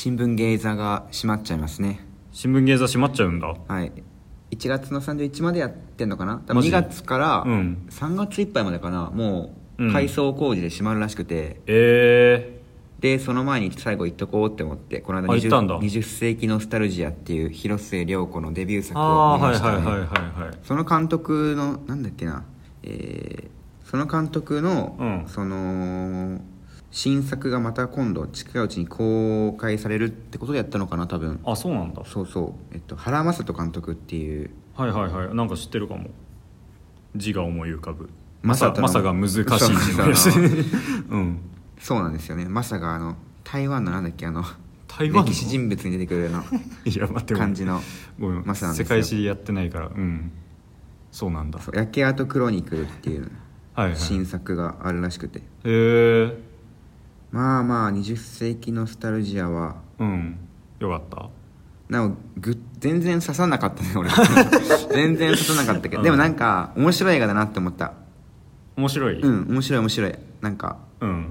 新聞芸座が閉まっちゃいますね。新聞芸座閉まっちゃうんだ。はい。1月の31までやってんのかな？多分マジ2月からうん。3月いっぱいまでかな。もううん。改装工事で閉まるらしくて、えでその前に最後行っとこうって思ってこの間あ行ったんだ。20, 20世紀ノスタルジアっていう広末涼子のデビューー、作あを見ましたあはいはいはいはいねはい。その監督のなんだっけな。えーその監督の、うん。その新作がまた今度近いうちに公開されるってことでやったのかな多分。あそうなんだ。そうそう、えっと、原正人監督っていう。はいはいはい。なんか知ってるかも。字が思い浮かぶ。まさまさが難しい字のやつ。そううん。そうなんですよね。まさかあの台湾のなんだっけあの台湾の？歴史人物に出てくるような いや待って感じのごめん。マサなんですよ。世界史やってないから。うん。そうなんだ。そう。焼け跡クロニクルっていう新作があるらしくて。へえまあまあ20世紀ノスタルジアは。うん。よかった。なおぐ全然刺さなかったね俺。全然刺さなかったけど、でもなんか面白い映画だなって思った。面白い？うん面白い面白い。なんかうん。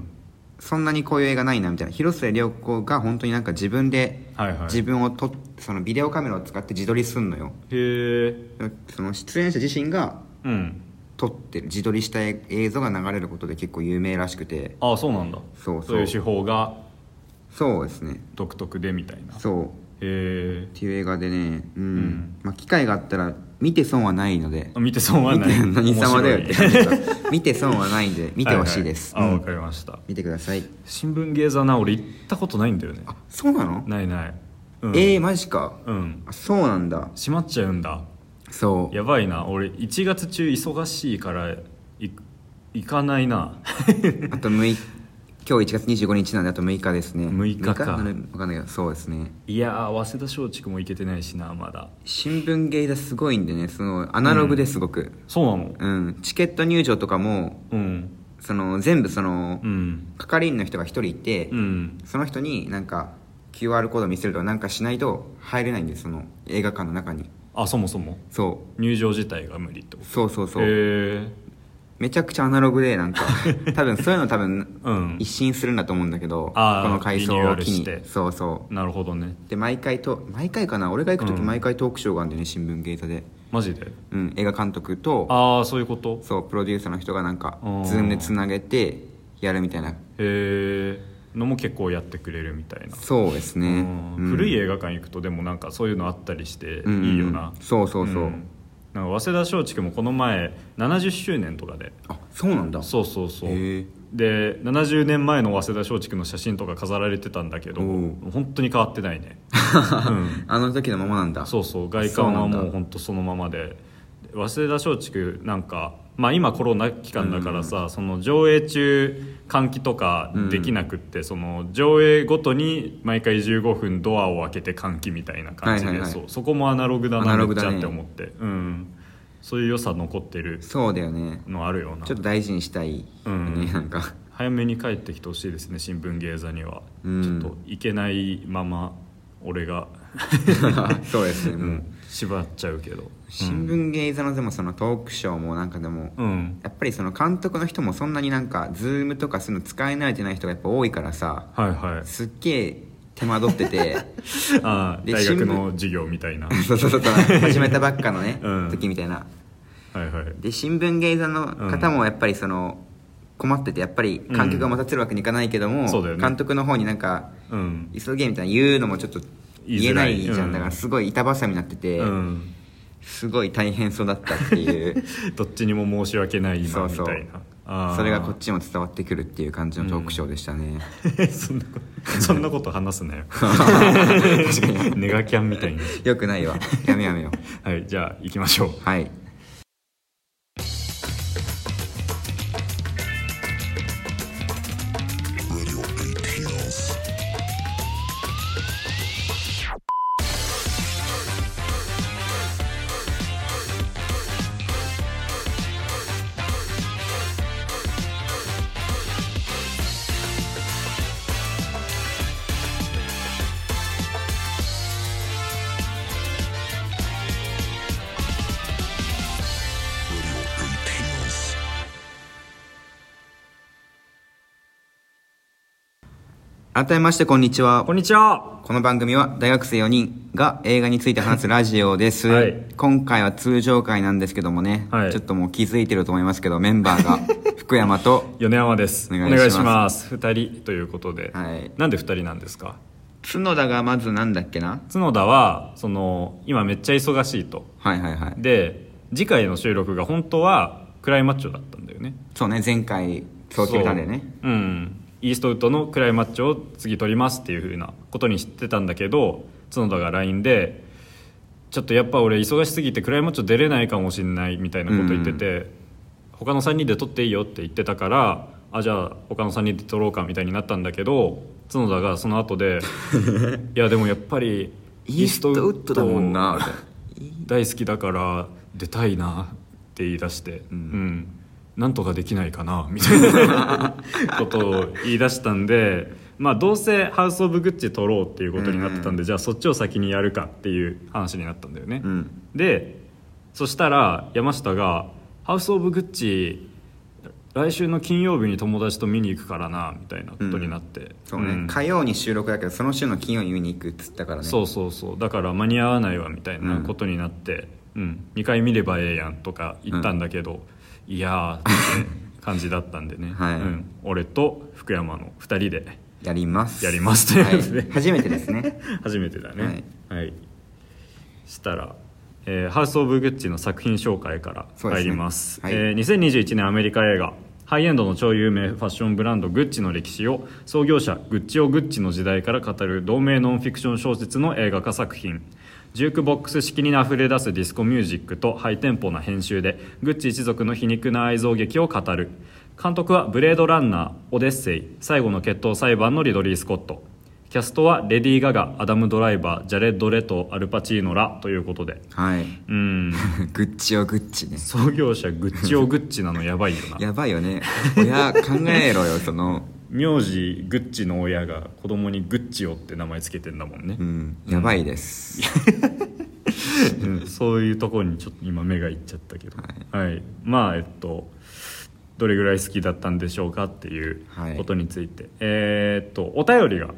そんなにこういう映画ないなみたいな。広末涼子が本当になんか自分ではいはい。自分を撮っそのビデオカメラを使って自撮りすんのよ。へえその出演者自身がうん撮ってる自撮りした映像が流れることで結構有名らしくて。ああそうなんだ。そうそう。いう手法がそうですね。独特でみたいな。そう。っへえていう映画でねうん、ん。まあ、機会があったら見て損はないので。見て損はない。何様だよって見て損はないんで 見てほしいです、あわうんかりました。見てください。新聞芸座な俺行ったことないんだよね。あそうなの、ないない、うん、えー、マジか。うん。あそうなんだ。閉まっちゃうんだそう。やばいな。俺1月中忙しいから行かないな。あと6日今日1月25日なんであと6日ですね。6日か。なるわかんないけどそうですね。いやー早稲田松竹も行けてないしなまだ。新聞芸座すごいんでねそのアナログですごく。そうなの？うん、チケット入場とかもうん。その全部その、うん。係員の人が一人いて、うん。その人になんか QR コード見せるとかなんかしないと入れないんですその映画館の中にあそもそも？そ入場自体が無理ってこうと？そうそうそう、へえ。めちゃくちゃアナログでなんか 多分そういうの多分うん。一新するんだと思うんだけど、この改装を機に。ルして。そうそう。なるほどね。で毎回と毎回かな？俺が行く時うん。毎回トークショーがあるんだよね新文芸坐で、マジで？うん、映画監督とああそういうこと？そうプロデューサーの人がなんかうん。 Zoom でつなげてやるみたいな。へえのも結構やってくれるみたいな。そうですね、うん。古い映画館行くとでもなんかそういうのあったりしてうんいいよな、そうそうそう、ん。なんか早稲田松竹もこの前70周年とかで。あそうなんだ。そうそうそう。で70年前の早稲田松竹の写真とか飾られてたんだけど本当に変わってないね、うん。あの時のままなんだ。そうそう。外観はもう本当そのままで早稲田松竹なんかまあ今コロナ期間だからさ、その上映中換気とかできなくって、その上映ごとに毎回15分ドアを開けて換気みたいな感じで、はいはいはい。そうそこもアナログだアなナログだね。めっちゃって思って、うん、そういう良さ残ってる。そうだよね。のあるよな。ちょっと大事にしたいよね、うん。なんか。早めに帰ってきてほしいですね新聞芸座には、うん。ちょっと行けないまま俺が そうですね。もう、うん。縛っちゃうけど。新聞芸座のでもそのトークショーもなんかでも、うん。やっぱりその監督の人もそんなになんかズームとかそういうの使い慣れてない人がやっぱ多いからさはいはい。すっげえ手間取ってて。ああで大学の授業みたいな。そうそうそうそう始めたばっかのね、うん。時みたいなはいはい。で新聞芸座の方もやっぱりその困っててやっぱり観客が待たせるわけにいかないけども、そうだよね。監督の方になんかうん。急げみたいな言うのもちょっと言えないいじゃん、うんだからすごい板挟みになってて、うん。すごい大変そうだったっていう。どっちにも申し訳ない今そうそう。みたいなそれがこっちも伝わってくるっていう感じのトークショーでしたね、そんなことそんなこと話すなよ。ネガキャンみたいに。よくないわ。やめやめよはいじゃあ行きましょう。はい改めましてこんにちは。こんにちは。この番組は大学生4人が映画について話すラジオです、はい。今回は通常回なんですけどもね、はい。ちょっともう気づいてると思いますけどメンバーが 福山と米山です。お願いします。2人ということで、はい。なんで2人なんですか？角田がまずなんだっけな？角田はその今めっちゃ忙しいと。はいはいはい。で次回の収録が本当はクライマッチョだったんだよね。そうね前回そう決めたんだよねうんイーストウッドのクライマッチョを次取りますっていうふうなことに知ってたんだけど角田が LINE でちょっとやっぱ俺忙しすぎてクライマッチョ出れないかもしんないみたいなこと言ってて、他の3人で取っていいよって言ってたからあじゃあ他の3人で取ろうかみたいになったんだけど角田がその後で いやでもやっぱりイーストウッドだもんな大好きだから出たいなって言い出して、うんなんとかできないかな みたいなことを言い出したんで、まあ、どうせハウス・オブ・グッチ取ろうっていうことになってたんで、じゃあそっちを先にやるかっていう話になったんだよね、うん。でそしたら山下が「ハウス・オブ・グッチ来週の金曜日に友達と見に行くからな」みたいなことになって、そうね、ん。火曜に収録だけどその週の金曜に見に行くっつったからね。そうそうそう。だから間に合わないわみたいなことになって、うん。2回見ればええやんとか言ったんだけど、いやー感じだったんでね、はい。うん、俺と福山の2人で。やります。やりますということで。はい、初めてですね。初めてだね。はい、したら、えーハウス・オブ・グッチの作品紹介から入ります。はい。えー2021年アメリカ映画ハイエンドの超有名ファッションブランドグッチの歴史を創業者グッチオ・グッチの時代から語る同名ノンフィクション小説の映画化作品ジュークボックス式にあふれ出すディスコミュージックとハイテンポな編集でグッチ一族の皮肉な愛憎劇を語る。監督はブレードランナーオデッセイ最後の決闘裁判のリドリー・スコット。キャストはレディー・ガガアダム・ドライバージャレッド・レトアルパチーノらということで。はい。うん。グッチをグッチね。創業者グッチオ・グッチなのやばいよな。やばいよね。親考えろよその名字グッチの親が子供にグッチオって名前つけてんだもんね。う、ん。やばいです、うん。そういうところにちょっと今目がいっちゃったけど。はい、まあえっとどれぐらい好きだったんでしょうかっていうはい。ことについて、えーっとお便りが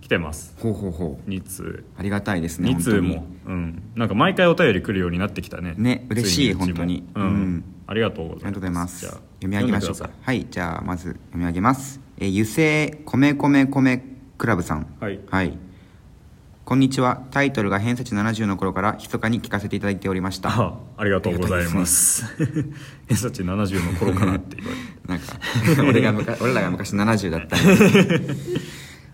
来てます。ほうほうほう。2通。ありがたいですね2通も、うん、なんか毎回お便り来るようになってきたね。ね嬉しい本当に。うん、うんありがとうございます。読み上げましょうか。はい。じゃあまず読み上げます。えー油性米米米クラブさん。はい。はい。こんにちは。タイトルが偏差値70の頃から密かに聞かせていただいておりました。あありがとうございます。偏差値70の頃からって言われて。なんか俺が昔俺らが昔70だった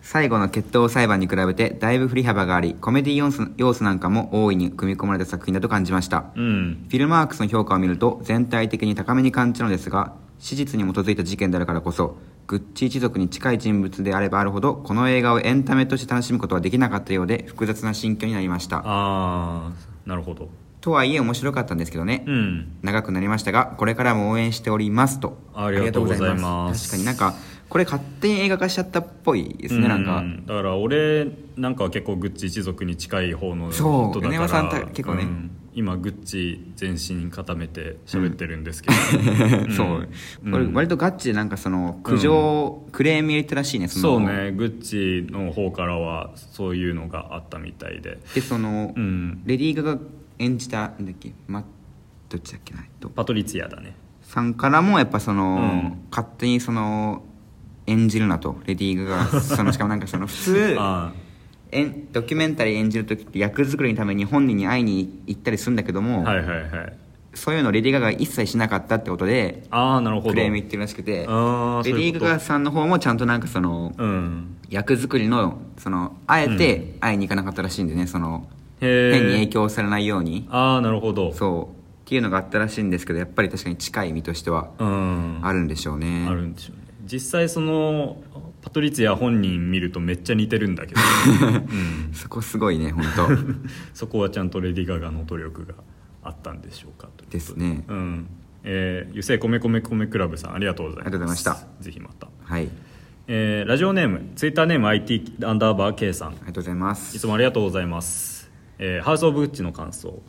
最後の決闘裁判に比べてだいぶ振り幅がありコメディ要素要素なんかも大いに組み込まれた作品だと感じました。うん。フィルマークスの評価を見ると全体的に高めに感じるのですが史実に基づいた事件であるからこそグッチ一族に近い人物であればあるほどこの映画をエンタメとして楽しむことはできなかったようで複雑な心境になりました。ああなるほど。とはいえ面白かったんですけどね、うん。長くなりましたがこれからも応援しておりますと。ありがとうございます。確かになんかこれ勝手に映画化しちゃったっぽいですね、なんか。うだから俺なんかは結構グッチ一族に近い方の人だから米山さんた結構ね。うん。今グッチ全身固めて喋ってるんですけど、ん そう、うん。これ割とガッチでなんかその苦情、クレーム入れてらしいねその。そうね。グッチの方からはそういうのがあったみたいで。でその、うん。レディー・ガが演じたなんだっけ、ま、どっちだっけなえっと。パトリツィアだね。さんからもやっぱその、うん。勝手にその演じるなとレディー・ガがそのしかもなんかその 普通あえんドキュメンタリー演じる時って役作りのために本人に会いに行ったりするんだけどあも、はいはいはい。そういうのをレディー・ガが一切しなかったってことでああなるほど。クレーム言ってるらしくてレディー・ガガさんの方もちゃんとなんかそのうん。役作りのそのあえて会いに行かなかったらしいんでねそのへ変に影え響されないように。ああなるほど。そう。っていうのがあったらしいんですけどやっぱり確かに近い身としてはうん。あるんでしょうね。あるんでしょうね実際そのパトリツィア本人見るとめっちゃ似てるんだけど、うん、そこすごいね本 そこはちゃんとレディー・ガガの努力があったんでしょうかとで。すね。うん。えー、油性米米米クラブさんありがとうございます。ありがとうございました。ぜひまた、当はい。えーラジオネームツイッターネーム IT アンダーバー K さん。ありがとうございます。いつもありがとうございます、えーハウス・オブ・グッチの感想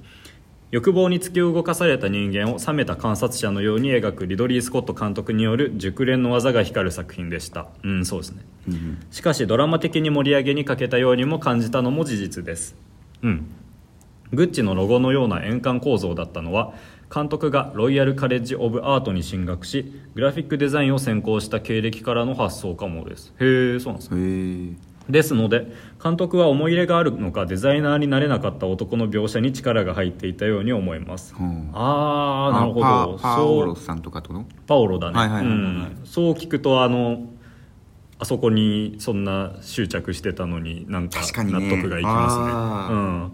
欲望に突き動かされた人間を冷めた観察者のように描くリドリー・スコット監督による熟練の技が光る作品でした。うんそうですね、しかしドラマ的に盛り上げに欠けたようにも感じたのも事実です。うん。グッチのロゴのような円環構造だったのは監督がロイヤル・カレッジ・オブ・アートに進学しグラフィックデザインを専攻した経歴からの発想かもです。へえそうなんですね。へえですので監督は思い入れがあるのかデザイナーになれなかった男の描写に力が入っていたように思います。ほうああなるほパどパオロさんとかと？パオロだね。そう聞くとあのあそこにそんな執着してたのになんか納得がいきますね。あー。うん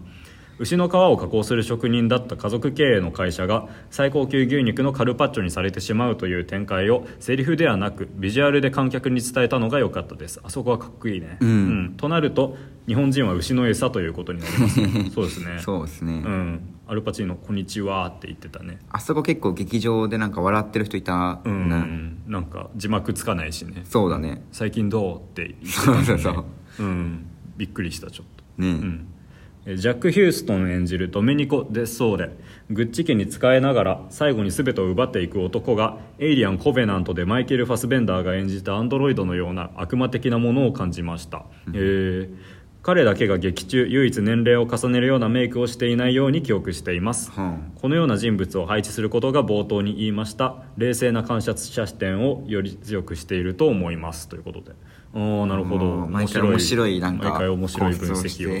牛の皮を加工する職人だった家族経営の会社が最高級牛肉のカルパッチョにされてしまうという展開をセリフではなくビジュアルで観客に伝えたのが良かったです。あそこはかっこいいね、うん。となると日本人は牛の餌ということになります。ね そうですね。そうですね、うん。アルパチーノ「こんにちは」って言ってたね。あそこ結構劇場でなんか笑ってる人いたうね、ん、なんか字幕つかないしね。そうだね。最近どうって言って そうそうそう。うん。びっくりしたちょっと。ね、うん。えジャック・ヒューストン演じるドメニコ・デッソーレ。グッチ家に仕えながら最後に全てを奪っていく男がエイリアン・コベナントでマイケル・ファスベンダーが演じたアンドロイドのような悪魔的なものを感じました、えー彼だけが劇中唯一年齢を重ねるようなメイクをしていないように記憶しています、はこのような人物を配置することが冒頭に言いました。冷静な観察者視点をより強くしていると思います。ということでああなるほど。うん毎回面白い。なんか毎回面白い分析を考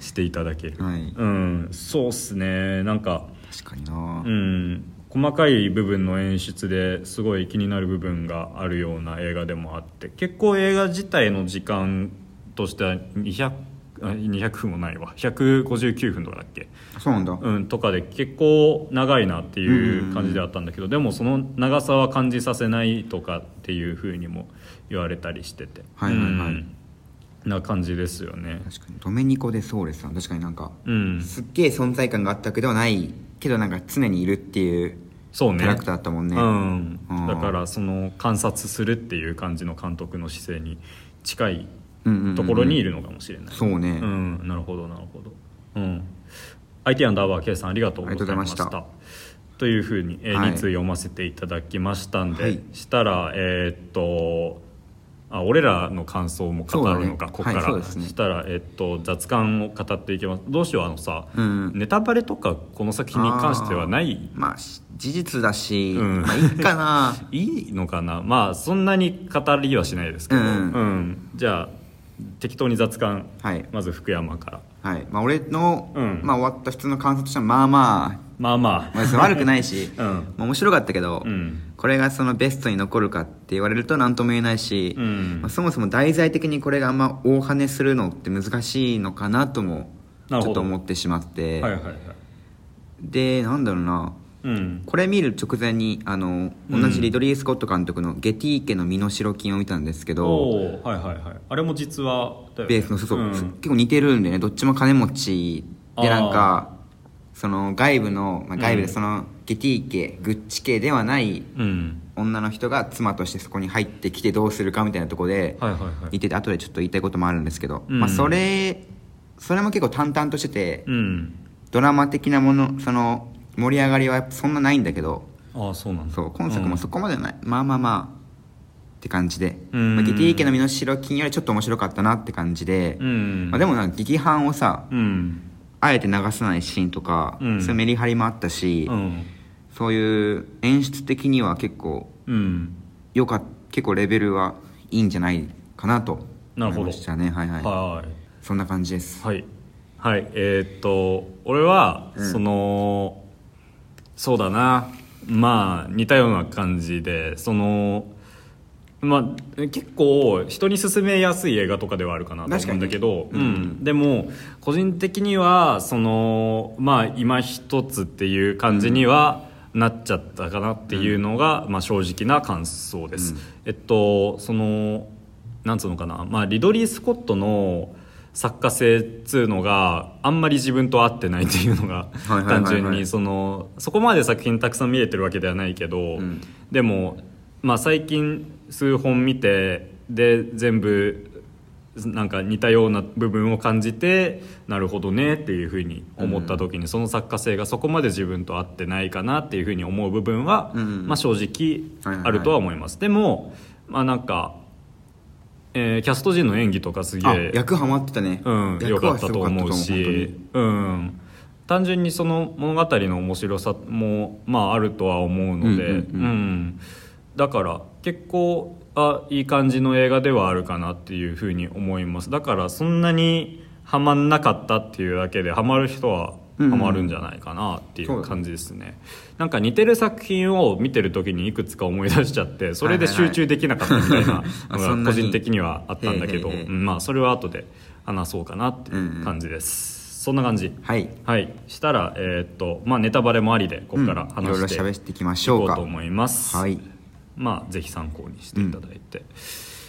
して。いただける、はい。うん。そうっすね。なんか確かにな、うん。細かい部分の演出ですごい気になる部分があるような映画でもあって結構映画自体の時間としては200あ200分もないわ。159分とかだっけ？そうなんだ、うん、とかで結構長いなっていう感じであったんだけど、でもその長さは感じさせないとかっていうふうにも言われたりしてて。はいはいはい。うん。な感じですよね。確かに。ドメニコ・デ・ソーレさん。確かになんか、うん。すっげえ存在感があったわけではないけどなんか常にいるっていうそうね。キャラクターだったもんね。うん。うん。だからその観察するっていう感じの監督の姿勢に近いところにいるのかもしれない、そうね、うん、なるほどなるほど、うん、IT アンダーバー K さんありがとうございました。というふうに、えーはい。2通読ませていただきましたんで、はい。したらえーっとあ俺らの感想も語るのか、ね。ここから、はいね。したら、えーっと雑感を語っていきます。どうしようあのさ、うん。ネタバレとかこの作品に関してはない？まあし事実だし、うん。まあいいかな。いいのかな？まあそんなに語りはしないですけど、うん。うん。じゃあ適当に雑感、はい。まず福山から。はい。まあ俺の、うん。まあ、終わった普通の観察としてはまあ。まあまあ。まあまあ、悪くないし、うん。まあ面白かったけど、うんこれがそのベストに残るかって言われると何とも言えないし、うん。まあ、そもそも題材的にこれがあんま大跳ねするのって難しいのかなともちょっと思ってしまって、はいはいはい。でなんだろうな。うん。これ見る直前にあの同じリドリー・スコット監督の「ゲティ家の身代金」を見たんですけど、はいはいはい。あれも実はね。ベースのそうそう、ん。結構似てるんでね。どっちも金持ちでなんかその外部の、まあ、外部でその、ゲティ家グッチ家ではないうん。女の人が妻としてそこに入ってきてどうするかみたいなところではいはいはい。似てて後でちょっと言いたいこともあるんですけど、うん。まあ、それそれも結構淡々としてて、うん。ドラマ的なものその盛り上がりはそんなないんだけどああそうなんだ。そう今作もそこまでない、まあまあまあって感じで、うん。まあ、ゲティ家の身代金よりちょっと面白かったなって感じで、うん。まあ、でもなんか劇伴をさうんあえて流さないシーンとか、うん。そういうメリハリもあったし、うん。そういう演出的には結構うん。よかっ結構レベルはいいんじゃないかなとなるほど。思いましたね。はい。はい、はい。そんな感じです。はい。はい。えーっと俺は、うん。そのそうだな。まあ似たような感じでそのまあ結構人に勧めやすい映画とかではあるかなと思うんだけど、うん。でも個人的にはそのまあ今一つっていう感じにはなっちゃったかなっていうのが、まあ、正直な感想です、うん。えっとそのなんつうのかな、まあ、リドリー・スコットの作家性っつうのがあんまり自分と合ってないっていうのが単純にそのそこまで作品たくさん見れてるわけではないけど、ん。でも、まあ、最近数本見てで全部なんか似たような部分を感じてなるほどねっていうふうに思った時に、その作家性がそこまで自分と合ってないかなっていうふうに思う部分は、うん。まあ、正直あるとは思います、でもまあなんか、えーキャスト陣の演技とかすげあえ役ハマってたね。うん、良役かったと思うし、うん、単純にその物語の面白さも、まあ、あるとは思うので、うんうんうん。うん。だから結構あいい感じの映画ではあるかなっていうふうに思います。だからそんなにハマんなかったっていうだけでハマる人はハマるんじゃないかなっていう感じですね、なんか似てる作品を見てる時にいくつか思い出しちゃってそれで集中できなかったみたいなあのが 個人的にはあったんだけど、まあそれは後で話そうかなっていう感じです、そんな感じ。はい。はい。したらえーっとまあネタバレもありでここから話していきまいしょうか。こうと思います。はいまあぜひ参考にしていただいて、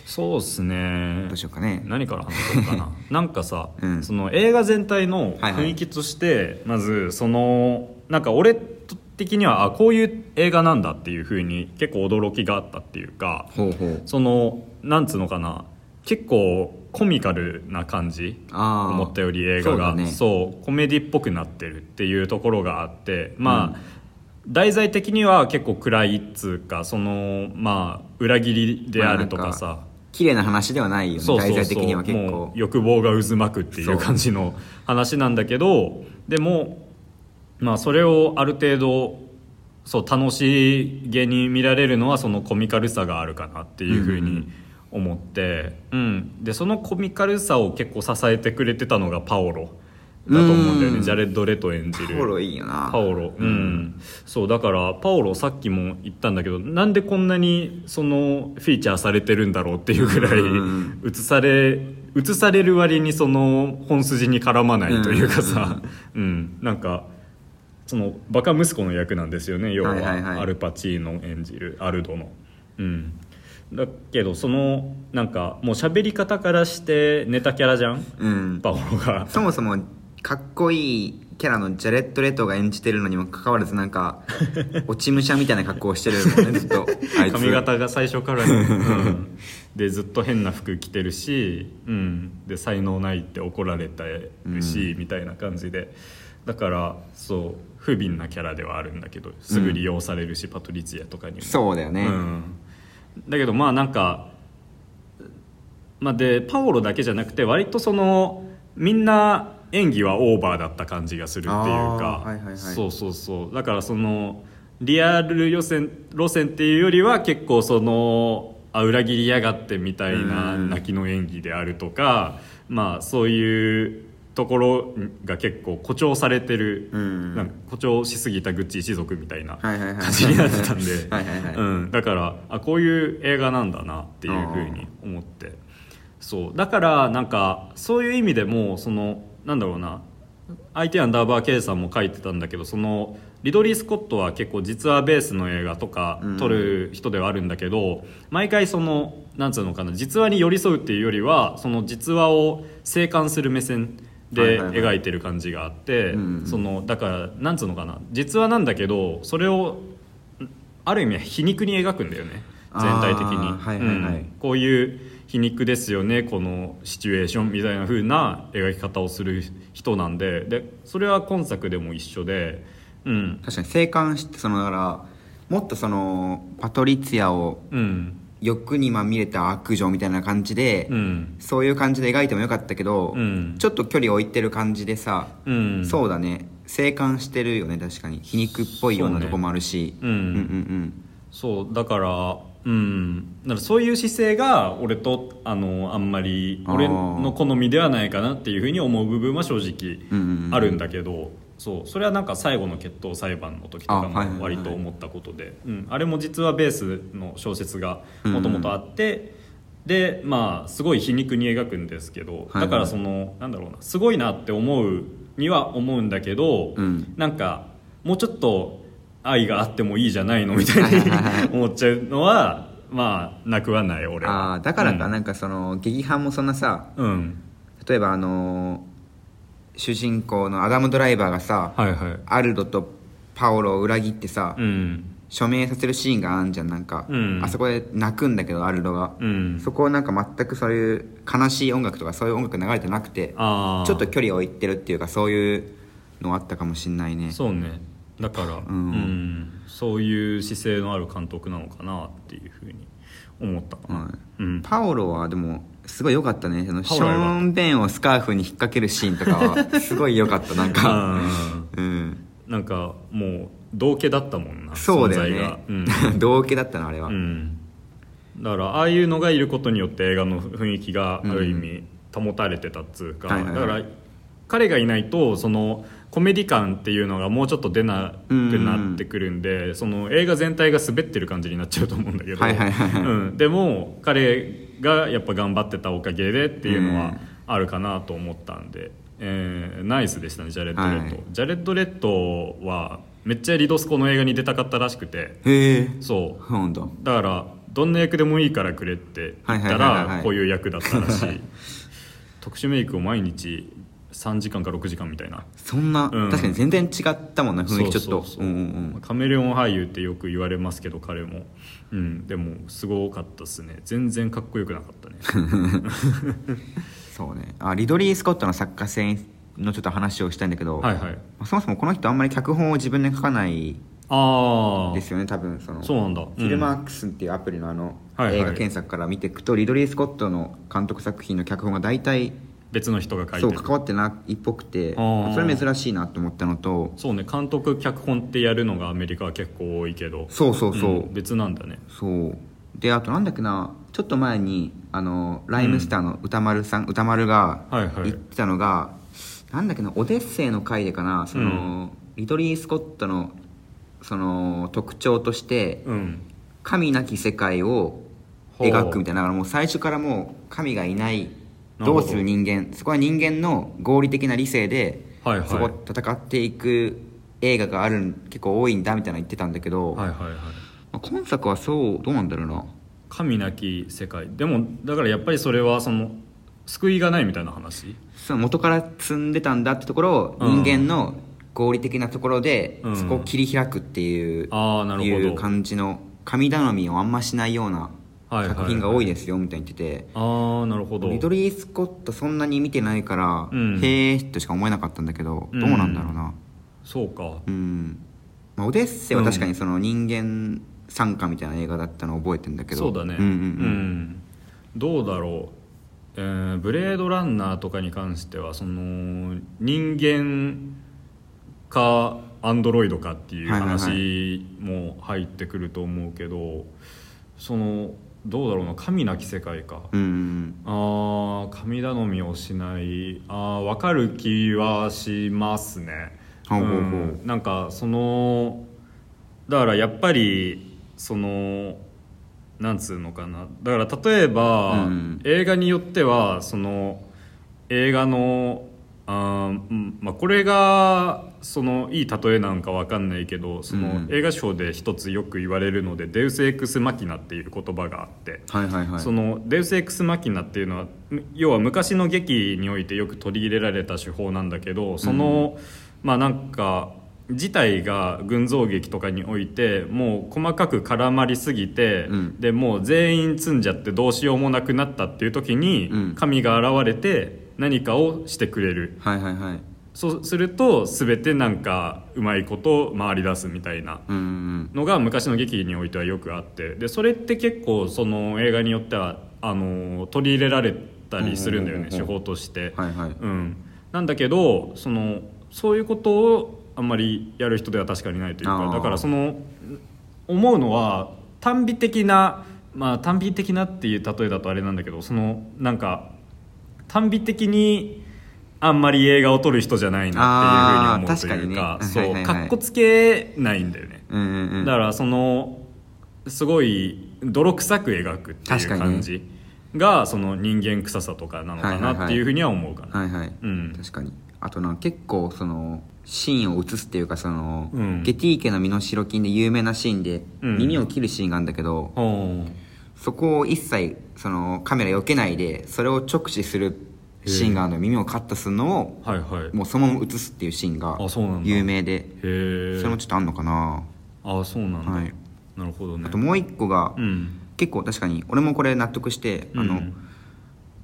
そうですね。どうしようかね。何から話そうかな。なんかさ、うん。その映画全体のはいはい。雰囲気として、まずそのなんか俺的にはあこういう映画なんだっていうふうに結構驚きがあったっていうかほうほう。そのなんつうのかな。結構コミカルな感じ思ったより映画が。そうだね。そうコメディっぽくなってるっていうところがあってまあ、題材的には結構暗いっつうかそのまあ裏切りであるとかさ、まあ綺麗な話ではないよね。題材的には結も構う欲望が渦巻くっていそうう感じの話なんだけどでもまあそれをある程度そう楽しげに見られるのはそのコミカルさがあるかなっていうふうに思って、うん。でそのコミカルさを結構支えてくれてたのがパオロだと思うんだよね、うん。ジャレッド・レト演じる。パオロいいよな。パオロ。うん、そうだからパオロさっきも言ったんだけどなんでこんなにそのフィーチャーされてるんだろうっていうぐらいうん。映され映される割にその本筋に絡まないというかさ、うん。なんかそのバカ息子の役なんですよね。要は,、アルパチーノ演じるアルドの。うん。だけどそのなんかもう喋り方からしてネタキャラじゃん？うん。パオロが。そもそもかっこいいキャラのジャレット・レトが演じてるのにもかかわらずなんか 落ち武者みたいな格好をしてるもんねずっと。あいつ。髪型が最初から、うん。でずっと変な服着てるし、うん、で才能ないって怒られたるし、みたいな感じで。だからそう不憫なキャラではあるんだけどすぐ利用されるし、パトリツィアとかにも。そうだよね、うん、だけどまあなんか、まあ、でパオロだけじゃなくて割とそのみんな演技はオーバーだった感じがするっていうか、はいはいはい。そうそうそう。だからそのリアル予選路線っていうよりは結構そのあ裏切りやがってみたいなうん。泣きの演技であるとか、まあそういうところが結構誇張されてる、うん。なんか誇張しすぎたグッチ一族みたいな感じになってたんで。だからあこういう映画なんだなっていうふうに思って。そう。だからなんかそういう意味でもそのなんだろうな。IT アンダーバー K さんも書いてたんだけどそのリドリー・スコットは結構実話ベースの映画とかうん。撮る人ではあるんだけど、毎回そのなんつうのかな実話に寄り添うっていうよりはその実話を静観する目線で描いてる感じがあって、うんうんそのだからなんつうのかな実話なんだけどそれをある意味皮肉に描くんだよね。全体的に、はいはいはい。うん。こういう皮肉ですよねこのシチュエーションみたいな風な描き方をする人なんで。でそれは今作でも一緒で、うん。確かに生還してそのだからもっとそのパトリツィアをうん。欲にまみれた悪女みたいな感じで、うん。そういう感じで描いてもよかったけど、うん。ちょっと距離を置いてる感じでさ、うん。そうだね。生還してるよね確かに。皮肉っぽいようなとこもあるし。うんうんうん。そうだからうん。だからそういう姿勢が俺とあのあんまり俺の好みではないかなっていうふうに思う部分は正直うんうんうん。あるんだけど、そう。それはなんか最後の決闘裁判の時とかあはいはいはい。も割と思ったことで、うん、あれも実はベースの小説がもともとあって、でまあすごい皮肉に描くんですけど、はい。だからそのなんだろうなすごいなって思うには思うんだけど、うん。なんかもうちょっと愛があってもいいじゃないのみたいに思っちゃうのはまあなくはない俺は。ああだからか、うん。なんかその劇伴もそんなさうん。例えばあのー主人公のアダム・ドライバーがさ、はいはい。アルドとパオロを裏切ってさ、うん。署名させるシーンがあんじゃんなんか、うん。あそこで泣くんだけどアルドが、うん。そこはなんか全くそういう悲しい音楽とかそういう音楽流れてなくてああちょっと距離を置いてるっていうかそういうのあったかもしんないね。そうねだから、うん。そういう姿勢のある監督なのかなっていうふうに思ったかな、はい。うん、パオロはでもすごい良かったね。あのショーン・ベンをスカーフに引っ掛けるシーンとかは すごい良かったなんか。うん。なんかもう道家だったもんなそうだよね、うん。同系だったのあれは、うん、だからああいうのがいることによって映画の雰囲気がある意味保たれてたっつうか、はいはいはい。だから彼がいないとそのコメディ感っていうのがもうちょっと出なくなってくるんで、その映画全体が滑ってる感じになっちゃうと思うんだけど、うん、でも彼がやっぱ頑張ってたおかげでっていうのうんはあるかなと思ったんで、えーナイスでしたねジャレッド・レッド、はい。ジャレッド・レッドはめっちゃリドスコの映画に出たかったらしくて。へえ。そう。だ。だからどんな役でもいいからくれって言ったらこういう役だったらしい。特殊メイクを毎日3時間か6時間みたいな。そんな、うん。確かに全然違ったもんな雰囲気ちょっと。カメレオン俳優ってよく言われますけど彼も、うん、でもすごかったっすね。全然かっこよくなかったね。う んそうね。あリドリー・スコットの作家性のちょっと話をしたいんだけど、はいはい。そもそもこの人あんまり脚本を自分で書かないああですよね多分その。そうなんだ。フィルマークスっていうアプリのあの、はいはい。映画検索から見ていくとリドリー・スコットの監督作品の脚本が大体別の人が書いてる。そう関わってないっぽくてあー。それ珍しいなと思ったのと。そうね監督脚本ってやるのがアメリカは結構多いけど。そうそうそう、ん別なんだね。そう。であとなんだっけなちょっと前にあのライムスターの歌丸さん、歌丸がはいはい。言ってたのが、なんだっけなオデッセイの回でかなその、リドリー・スコットのその特徴としてうん。神なき世界を描くみたいなだからもう最初からもう神がいないど。どうする人間。そこは人間の合理的な理性で、はいはい。そこを戦っていく映画がある結構多いんだみたいなの言ってたんだけど、はいはいはい。まあ今作はそうどうなんだろうな。神なき世界。でもだからやっぱりそれはその救いがないみたいな話？その元から積んでたんだってところをうん。人間の合理的なところでうん。そこを切り開くっていう,、ああなるほど。いう感じの神頼みをあんましないような作品が多いですよみたいに言ってて、ああなるほど。リドリー・スコットそんなに見てないから、うん。へーとしか思えなかったんだけど、うん。どうなんだろうな。そうか。うん、まあ、オデッセイは確かにその人間参加みたいな映画だったのを覚えてんだけど。そうだね。んうんうん。うん。どうだろう、えーブレードランナーとかに関してはその人間かアンドロイドかっていう話も入ってくると思うけど、そのどうだろうな神なき世界か、うん。うんあー神頼みをしない。あー分かる気はしますね。ほうん。なんかそのだからやっぱりそのなんつうのかな。だから例えば、うん。映画によってはその映画のあまあ、これがそのいい例えなんかわかんないけどそのうん。映画賞で一つよく言われるので「デウス・エクス・マキナ」っていう言葉があって、はいはいはい。そのデウス・エクス・マキナっていうのはむ要は昔の劇においてよく取り入れられた手法なんだけどその、まあなんか自体が群像劇とかにおいてもう細かく絡まりすぎて、うん。でもう全員積んじゃってどうしようもなくなったっていう時に、うん。神が現れて何かをしてくれる。はいはいはいそうすると全てなんかうまいこと回り出すみたいなのが昔の劇においてはよくあって。でそれって結構その映画によってはあの取り入れられたりするんだよね手法として、はいはい。うん、なんだけどそのそういうことをあんまりやる人では確かにないというかだからその思うのは単美的なまあ単美的なっていう例えだとあれなんだけどそのなんか単美的にあんまり映画を撮る人じゃないなっていうふうに思うというかそうかっこつけないんだよね。うんうんうん。だからそのすごい泥臭く描くっていう感じがその人間臭さとかなのかないっていうふうには思うかな、はいはい、うん。確かに。あとな結構そのシーンを映すっていうかその、うん。ゲティ家の身代金で有名なシーンでうん。耳を切るシーンがあるんだけど、ほそこを一切そのカメラ避けないでそれを直視するシーンがあるの耳をカットするのをうはいはい。もうそのまま映すっていうシーンが有名でそれもちょっとあんのかな。あそうなんだ、はい。なるほどね。あともう一個が、うん。結構確かに俺もこれ納得して、あのうん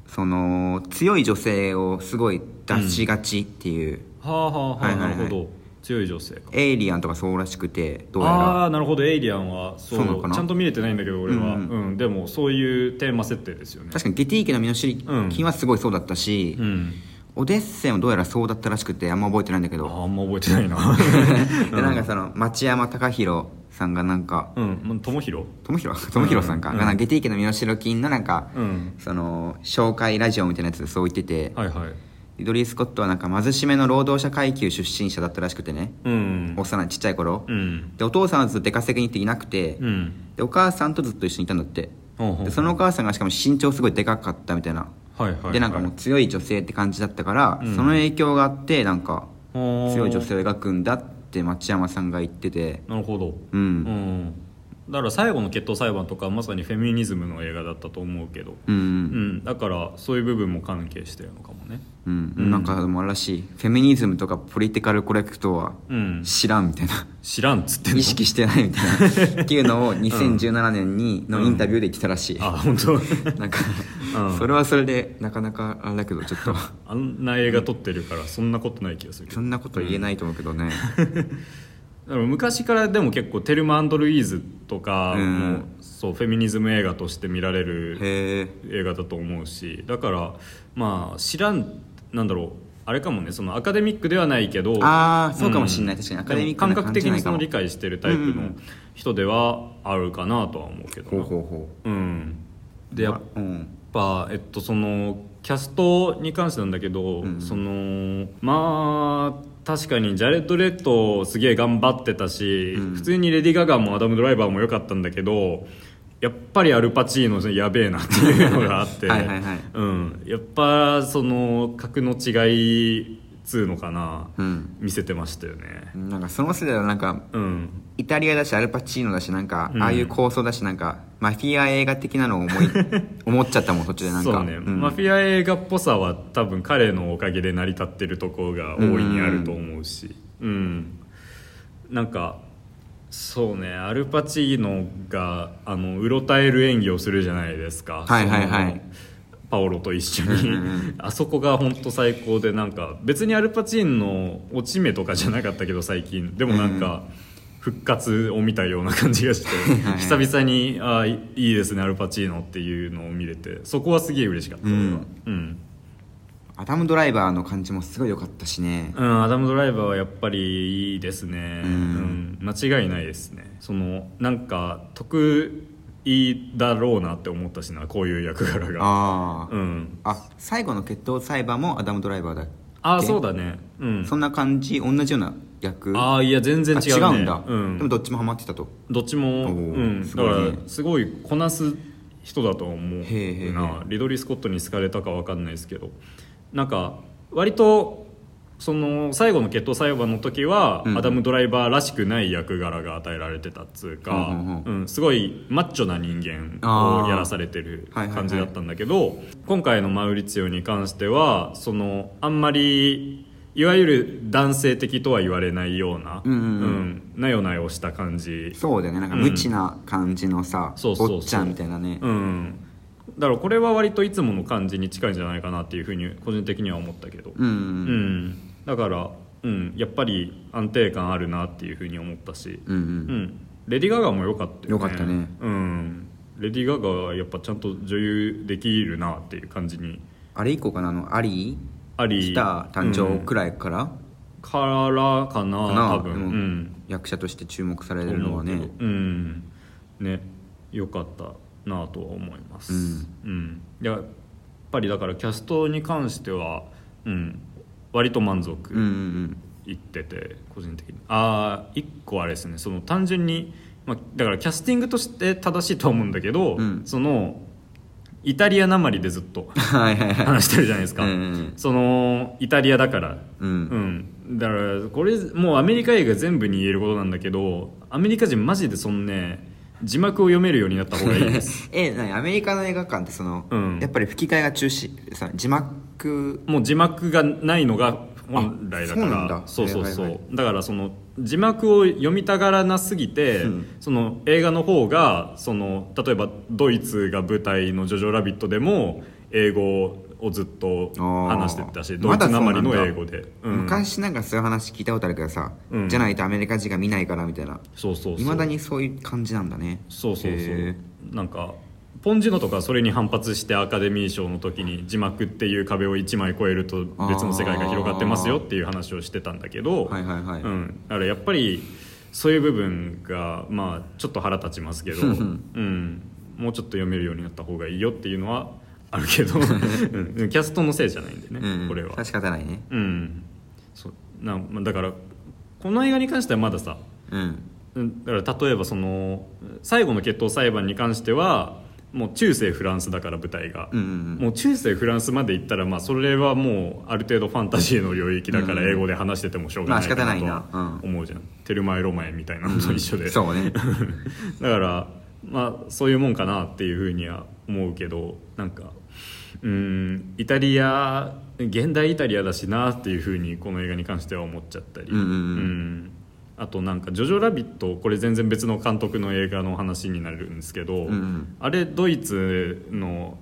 その強い女性をすごい出しがちっていう、はあはあはあ、はいはいはい。なるほど強い女性か。エイリアンとかそうらしくてどうやら。ああーなるほど。エイリアンはそうなのかな？ちゃんと見れてないんだけど俺は、ううん。んでもそういうテーマ設定ですよね。確かにゲティ家の身代金はすごいそうだったし、うん。オデッセイもどうやらそうだったらしくてあんま覚えてないんだけど。あんま覚えてないな。でなんかその町山隆弘さんがなんかうん。ま友広友弘友弘さんか、うんがなんかゲティ家の身代金のなんか、うん。その紹介ラジオみたいなやつでそう言ってて、はいはいリドリー・スコットはなんか貧しめの労働者階級出身者だったらしくてね、うん。幼いちっちゃい頃、うん。でお父さんはずっと出稼ぎに行っていなくて、うん。でお母さんとずっと一緒にいたんだって。でそのお母さんがしかも身長すごいでかかったみたいな、はいはいはい。でなんかもう強い女性って感じだったから、うん。その影響があってなんか強い女性を描くんだって町山さんが言ってて。なるほど。うん、うんだから最後の決闘裁判とかはまさにフェミニズムの映画だったと思うけど。うんうん。だからそういう部分も関係してるのかもね。うん。うん。なんかでもあれらしい。フェミニズムとかポリティカルコレクトはうん。知らんみたいな。知らんっつって意識してないみたいな。っていうのを2017年にのインタビューで言ってたらしい、あ本当？なんか、うん。それはそれでなかなかあれだけどちょっと。あんな映画撮ってるからそんなことない気がするそんなこと言えないと思うけどね、昔からでも結構テルマ・アンドルイーズとかも、うん。そうフェミニズム映画として見られる映画だと思うしだからまあ知らんなんだろうあれかもねそのアカデミックではないけどあーそうかもしんない。確かにアカデミック感覚的感じじゃないかも。にその理解してるタイプの人ではあるかなとは思うけどな。ほうほうほう。ん。でやっううん。ぱえっとそのキャストに関してなんだけど、うん。そのまあ確かにジャレット・レッドすげえ頑張ってたし、うん。普通にレディ・ガガもアダム・ドライバーも良かったんだけどやっぱりアルパチーノやべえなっていうのがあって。うん、やっぱその格の違いつうのかな、うん。見せてましたよね。なんかその世代はなんかうん。イタリアだしアルパチーノだしなんか、うん。ああいう構想だしなんかマフィア映画的なのを思い 思っちゃったもん途中でなんか。そうね、ん。マフィア映画っぽさは多分彼のおかげで成り立ってるところが大いにあると思うし。うん、なんかそうねアルパチーノがあのうろたえる演技をするじゃないですか。はいはいはいパオロと一緒に、うんうんうん。あそこが本当最高でなんか別にアルパチーノの落ち目とかじゃなかったけど最近。でもなんか、復活を見たような感じがして。はい久々にあいいいですねアルパチーノっていうのを見れて。そこはすげえ嬉しかった、俺は。うん、アダム・ドライバーの感じもすごい良かったしね。うん、アダム・ドライバーはやっぱりいいですね、ううんん間違いないですね。そのなんか得意だろうなって思ったしなこういう役柄が。ああ、うん。あ最後の決闘裁判もアダム・ドライバーだっけ？ああそうだね。うん。そんな感じ？同じような役？ああいや全然違う、ね、あ違うんだ、うん、でもどっちもハマってたと。どっちも、おうーん、すごいね。だからすごいこなす人だと思うな。リドリー・スコットに好かれたかわかんないですけど。なんか割とその最後の決闘裁判の時は、うん。アダム・ドライバーらしくない役柄が与えられてたっつうか、すごいマッチョな人間をやらされてる感じだったんだけど、今回のマウリツィオに関してはそのあんまりいわゆる男性的とは言われないような、うんうんうん。うんなよなよした感じ。そうだよね。なんか無知な感じのさ、う。おっちゃんみたいなね、うんだからこれは割といつもの感じに近いんじゃないかなっていうふうに個人的には思ったけど。うん。うん。うんだから、うん、やっぱり安定感あるなっていうふうに思ったし、うんうん。うん、レディー・ガガも良かったよね。良かったね。うん。レディー・ガガはやっぱちゃんと女優できるなっていう感じに。あれ以降かな？あのアリ？ースター誕生うんくらいから、からかな多分。うん。役者として注目されるのはね。思うん。ね。良かったなとは思います。うん、やっぱりだからキャストに関してはうん。割と満うんう足ん。いってて個人的に。ああ一個あれですね。その単純に、まあ、だからキャスティングとして正しいとは思うんだけど、うん。そのイタリアなまりでずっとはいはいはい。話してるじゃないですか、うんうんそのイタリアだから。うん。うん、だからこれもうアメリカ映画全部に言えることなんだけどアメリカ人マジでそのね字幕を読めるようになった方がいいです。え何？アメリカの映画館ってその、うん。やっぱり吹き替えが中止さ字幕もう字幕がないのが本来だから。そうそうそうそう、はいはいだからその字幕を読みたがらなすぎて、うん。その映画の方がその例えばドイツが舞台の「ジョジョラビット」でも英語をずっと話してたしドイツなまりの英語で、うん。昔なんかそういう話聞いたことあるけどさ、うん。じゃないとアメリカ人が見ないからみたいな。そうそういまだにそういう感じなんだね。そうそうそう。へなんかポン・ジュノとかはそれに反発してアカデミー賞の時に字幕っていう壁を1枚越えると別の世界が広がってますよっていう話をしてたんだけど、はいはいはい。うん、だからやっぱりそういう部分がまあちょっと腹立ちますけど、うん、もうちょっと読めるようになった方がいいよっていうのはあるけど、うん、キャストのせいじゃないんでね、うんこれはそれは。仕方ないね。うん。そう。なまあだからこの映画に関してはまださうん。うん。だから例えばその最後の決闘裁判に関してはもう中世フランスだから舞台が、うんうんもう中世フランスまで行ったらまあそれはもうある程度ファンタジーの領域だから英語で話しててもしょうがないかなと思うじゃん、テルマエ・ロマエみたいなのと一緒で、そうね。だからまあそういうもんかなっていうふうには思うけどなんかうんイタリア現代イタリアだしなっていうふうにこの映画に関しては思っちゃったり、うんうんうん。ん。あとなんか「ジョジョラビット」これ全然別の監督の映画の話になるんですけど、うんうん。あれドイツの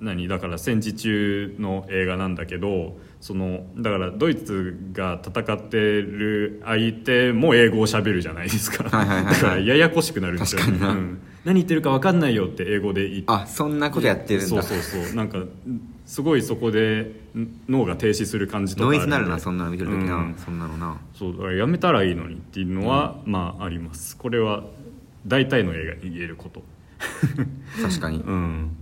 何だから戦時中の映画なんだけどそのだからドイツが戦ってる相手も英語を喋るじゃないですか、はいはいはいはい。だからややこしくなるんですよ、ね確かにな。うん。何言ってるか分かんないよって英語で言ってあそんなことやってるんだ。そうそうそう。なんかすごいそこでん脳が停止する感じとかノイズなるなそんなの見てるときな、うん。そんなのな。そうだからやめたらいいのにっていうのは、まああります。これは大体の映画に言えること。確かに。うん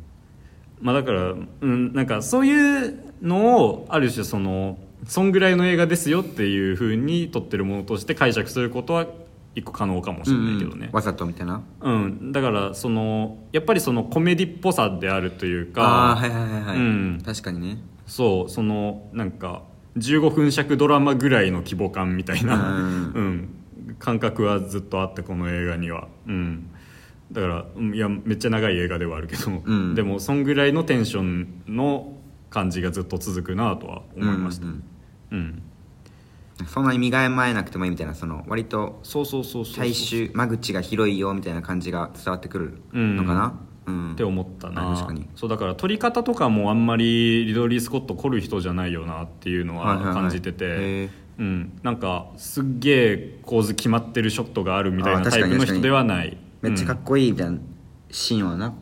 まあだから、うん、なんかそういうのをある種そのそんぐらいの映画ですよっていうふうに撮ってるものとして解釈することは一個可能かもしれないけどね。うんうん、わざとみたいな？うん。だからそのやっぱりそのコメディっぽさであるというかああーはいはいはいはい、うん。確かにね。そうそのなんか15分尺ドラマぐらいの規模感みたいな、うん。うん。感覚はずっとあってこの映画には、うん、だからうんいやめっちゃ長い映画ではあるけど、うん。でもそんぐらいのテンションの感じがずっと続くなとは思いました、ううんうん。ん。そんなに身構えなくてもいいみたいなその割とそうそうそうそう大衆間口が広いよみたいな感じが伝わってくるのかな？うん、って思ったな。確かに。そうだから撮り方とかもあんまりリドリー・スコット凝る人じゃないよなっていうのははいはいはい。感じてて、うん、なんかすっげえ構図決まってるショットがあるみたいなタイプの人ではないめっちゃかうんっこいいみたいなシーンはな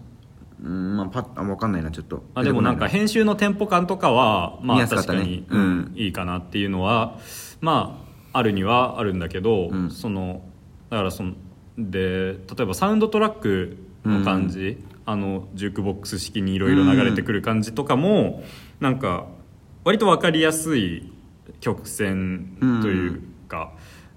うんまあパッあ分かんないなちょっと。あでもなんか編集のテンポ感とかはまあ確かに、うん。うんいいかなっていうのはまああるにはあるんだけど、うん。そのだからそので例えばサウンドトラックの感じ、あのジュークボックス式にいろいろ流れてくる感じとかも、なんか割と分かりやすい曲線というか、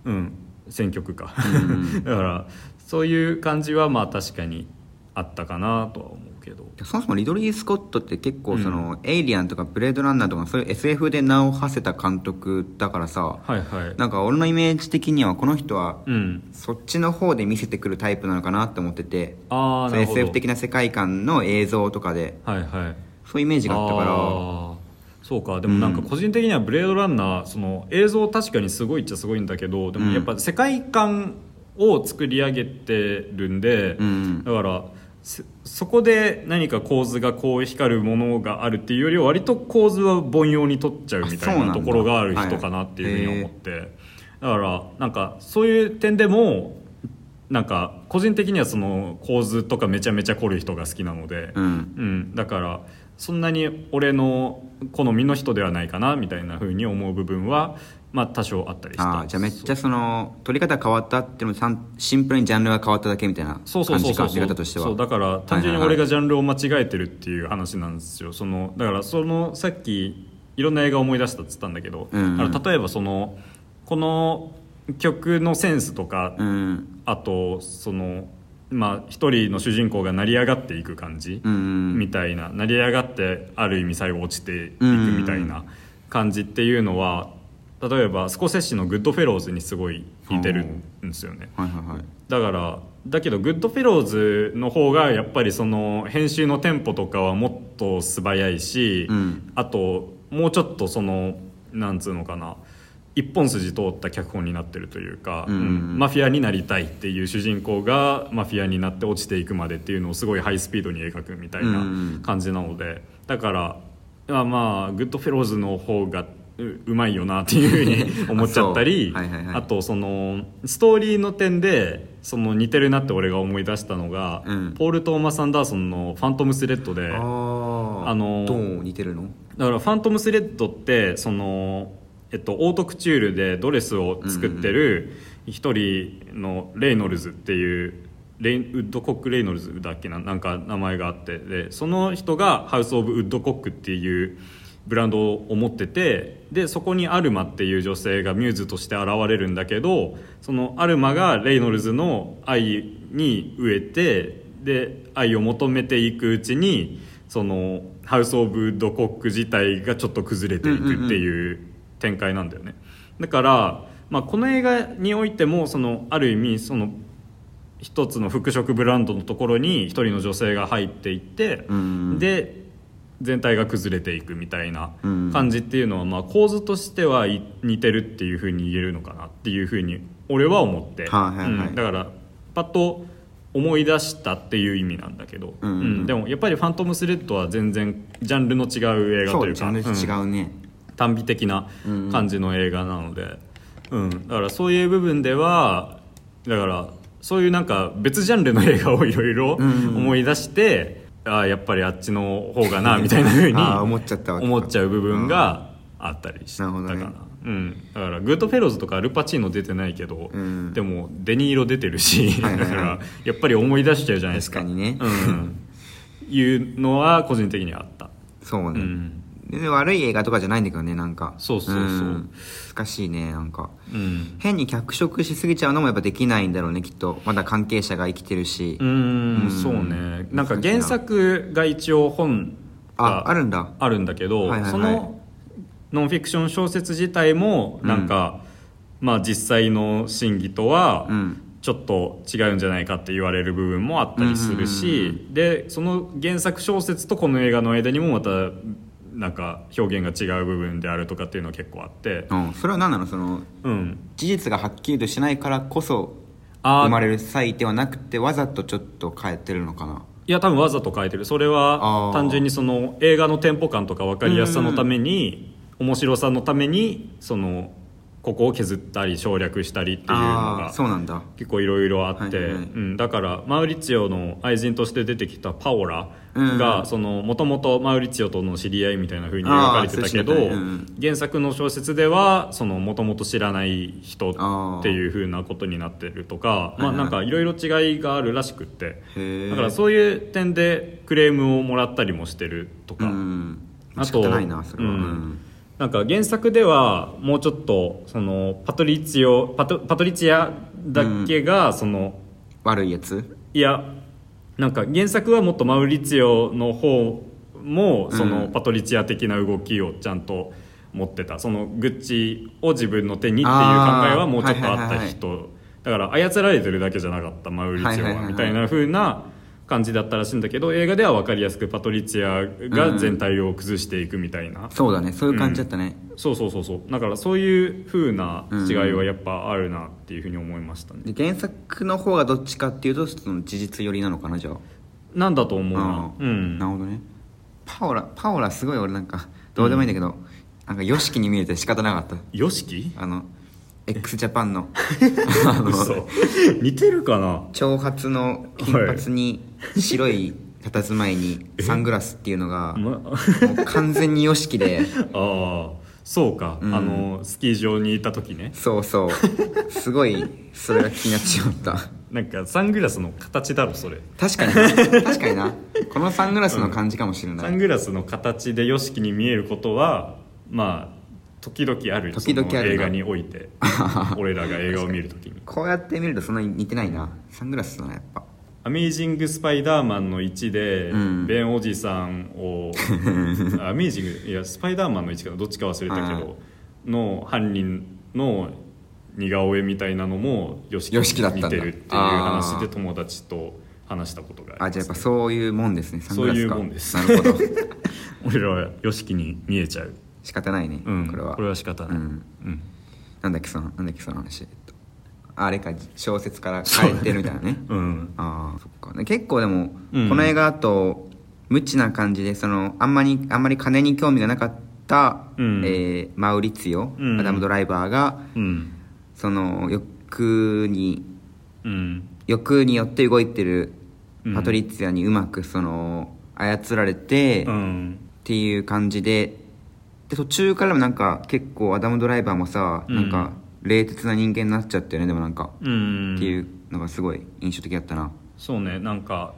うん。選曲か、だからそういう感じはまあ確かにあったかなとは思うけど。そもそもリドリー・スコットって結構その、エイリアンとかブレードランナーとかそういう SF で名を馳せた監督だからさはいはい。なんか俺のイメージ的にはこの人はうん。そっちの方で見せてくるタイプなのかなって思っててああなるほど。SF 的な世界観の映像とかではいはい。そういうイメージがあったから。そうか。でもなんか個人的には「ブレードランナー」その映像確かにすごいっちゃすごいんだけどでもやっぱ世界観を作り上げてるんで、うん。だからせそこで何か構図がこう光るものがあるっていうよりは割と構図は凡庸に取っちゃうみたいなところがある人かなっていうふうに思って、だからなんかそういう点でもなんか個人的にはその構図とかめちゃめちゃ凝る人が好きなので、うん。うん、だからそんなに俺の好みの人ではないかなみたいなふうに思う部分は、まあ、多少あったりした。あーじゃあめっちゃその撮り方変わったっていうのもさんシンプルにジャンルが変わっただけみたいな感じかそうそうそう。見方としては。そうだから単純に俺がジャンルを間違えてるっていう話なんですよ。そのだからそのさっきいろんな映画を思い出したっつったんだけど、うん。うん例えばそのこの曲のセンスとか、うん。あとそのまあ一人の主人公が成り上がっていく感じ、うんうん。みたいな成り上がってある意味最後落ちていくみたいな感じっていうのは例えばスコセッシの「グッドフェローズ」にすごい似てるんですよね。はいはいはい。だからだけどグッドフェローズの方がやっぱりその編集のテンポとかはもっと素早いし、うん。あともうちょっとそのなんつうのかな一本筋通った脚本になってるというか、うんうんマフィアになりたいっていう主人公がマフィアになって落ちていくまでっていうのをすごいハイスピードに描くみたいなうん感じなのでだからまあまあグッドフェローズの方がううまいよなっていうふうに 思っちゃったりあはいはいはい。あとそのストーリーの点でその似てるなって俺が思い出したのが、うん。ポール・トーマス・アンダーソンの「ファントム・スレッドで」あのーどう似てるの？だからファントムスレッドってその、えっと、オートクチュールでドレスを作ってる一人のレイノルズっていうレイウッドコック・レイノルズだっけな？なんか名前があって。でその人がハウス・オブ・ウッドコックっていうブランドを持っててでそこにアルマっていう女性がミューズとして現れるんだけどそのアルマがレイノルズの愛に飢えてで愛を求めていくうちにそのハウス・オブ・ドコック自体がちょっと崩れていくっていう展開なんだよね。だから、まあ、この映画においてもそのある意味その一つの服飾ブランドのところに一人の女性が入っていって、うんで全体が崩れていくみたいなうん。感じっていうのは、まあ、構図としてはい似てるっていうふうに言えるのかなっていうふうに俺は思って、はいはいはい。うん。だからパッと思い出したっていう意味なんだけど、うんうんうん。でもやっぱり「ファントムスレッド」は全然ジャンルの違う映画そというか。うジャンル違うね、耽美的な感じの映画なので、うん。だからそういう部分ではだからそういうなんか別ジャンルの映画をいろいろうん。思い出して、ああやっぱりあっちの方がな みたいなふうに思っちゃった思っちゃう部分があったりしたかな。ね。うん、だからグッドフェローズとかアルパチーノ出てないけど、うん。でもデニーロ出てるし、だからやっぱり思い出しちゃうじゃないですか。確かにね。うん、いうのは個人的にはあった。そうね、うんで悪い映画とかじゃないんだけどねなんか。そうそうそう。ん。難しいねなんか。うん。変に脚色しすぎちゃうのもやっぱできないんだろうねきっと。まだ関係者が生きてるし、うーんうん。そうね。な。んか原作が一応本あがあるんだ。あるんだけど、はいはいはい。そのノンフィクション小説自体もなんか、まあ実際の真偽とはうん。ちょっと違うんじゃないかって言われる部分もあったりするし、でその原作小説とこの映画の間にもまたなんか表現が違う部分であるとかっていうのは結構あって。うん、それは何なの？そのうん。事実がはっきりとしないからこそ生まれる際ではなくてわざとちょっと変えてるのかな？いや多分わざと変えてる。それあはー。単純にその映画のテンポ感とか分かりやすさのために面白さのためにそのここを削ったり省略したりっていうのがそうなんだ。結構いろいろあって、はいはいはい。うん、だからマウリッツィオの愛人として出てきたパオラうんがもともとマウリッツィオとの知り合いみたいな風に描かれてたけど、原作の小説ではもともと知らない人っていう風なことになってるとかまあなんかいろいろ違いがあるらしくって。だからそういう点でクレームをもらったりもしてるとか。うんあ仕方ないなそれは、ううんんなんか原作ではもうちょっとそのパトリツィオパトパトリツィアだけがその、悪いやつ？いやなんか原作はもっとマウリツィオの方もそのうん。パトリツィア的な動きをちゃんと持ってた。そのグッチを自分の手にっていう考えはもうちょっとあった人。だから操られてるだけじゃなかったマウリツィオはみたいな風な感じだったらしいんだけど映画では分かりやすくパトリツィアが全体を崩していくみたいな、そうだね。そういう感じだったね、そうそうそうそう。だからそういう風な違いはやっぱあるなっていうふうに思いましたね、で原作の方がどっちかっていうとその事実寄りなのかなじゃあ。なんだと思うな。ううん。なるほどね。パオラパオラすごい俺なんかどうでもいいんだけど、なんか YOSHIKI に見えて仕方なかった。よしきあの x ジャパンの。あ の嘘。似てるかな？長髪の金髪に白い佇まいにサングラスっていうのがもまう完全に YOSHIKI で。ああ。そうか、うん。あのスキー場にいた時ね。そうそう。すごいそれが気になってしまった。なんかサングラスの形だろそれ。確かにな。確かにな。このサングラスの感じかもしれない、サングラスの形で YOSHIKI に見えることはまあ時々ある時々ある映画において。俺らが映画を見る時に。こうやって見るとそんなに似てないな。サングラスだなやっぱ「アメイジング・スパイダーマン」の1で、うん。ベンおじさんをアメイジングいやスパイダーマンの1かなどっちか忘れたけはい。どの犯人の似顔絵みたいなのも YOSHIKI だったんだ。似てるっていう話で友達と話したことがあります。あじゃあやっぱそういうもんですねサングラスかそういうもんです。なるほど。俺らは YOSHIKI に見えちゃう仕方ないね、うんこれは。これは仕方ない、うん。うん。なんだっけそのなんだっけその話。えっとあれか小説から変えてるみたいなね。うん。ああそっか。で結構でも、うん。この映画だと無知な感じでそのあんまりあんまり金に興味がなかった、うん。えーマウリツィオ、うん。アダム・ドライバーがうん。その欲にうん。欲によって動いてるうん。パトリッツィアにうまくその操られて、っうん。ていう感じでで途中からもなんか結構アダム・ドライバーもさ、うん。なんか冷徹な人間になっちゃったよね。でもなんか、うん。っていうのがすごい印象的だったな。そうね。なんか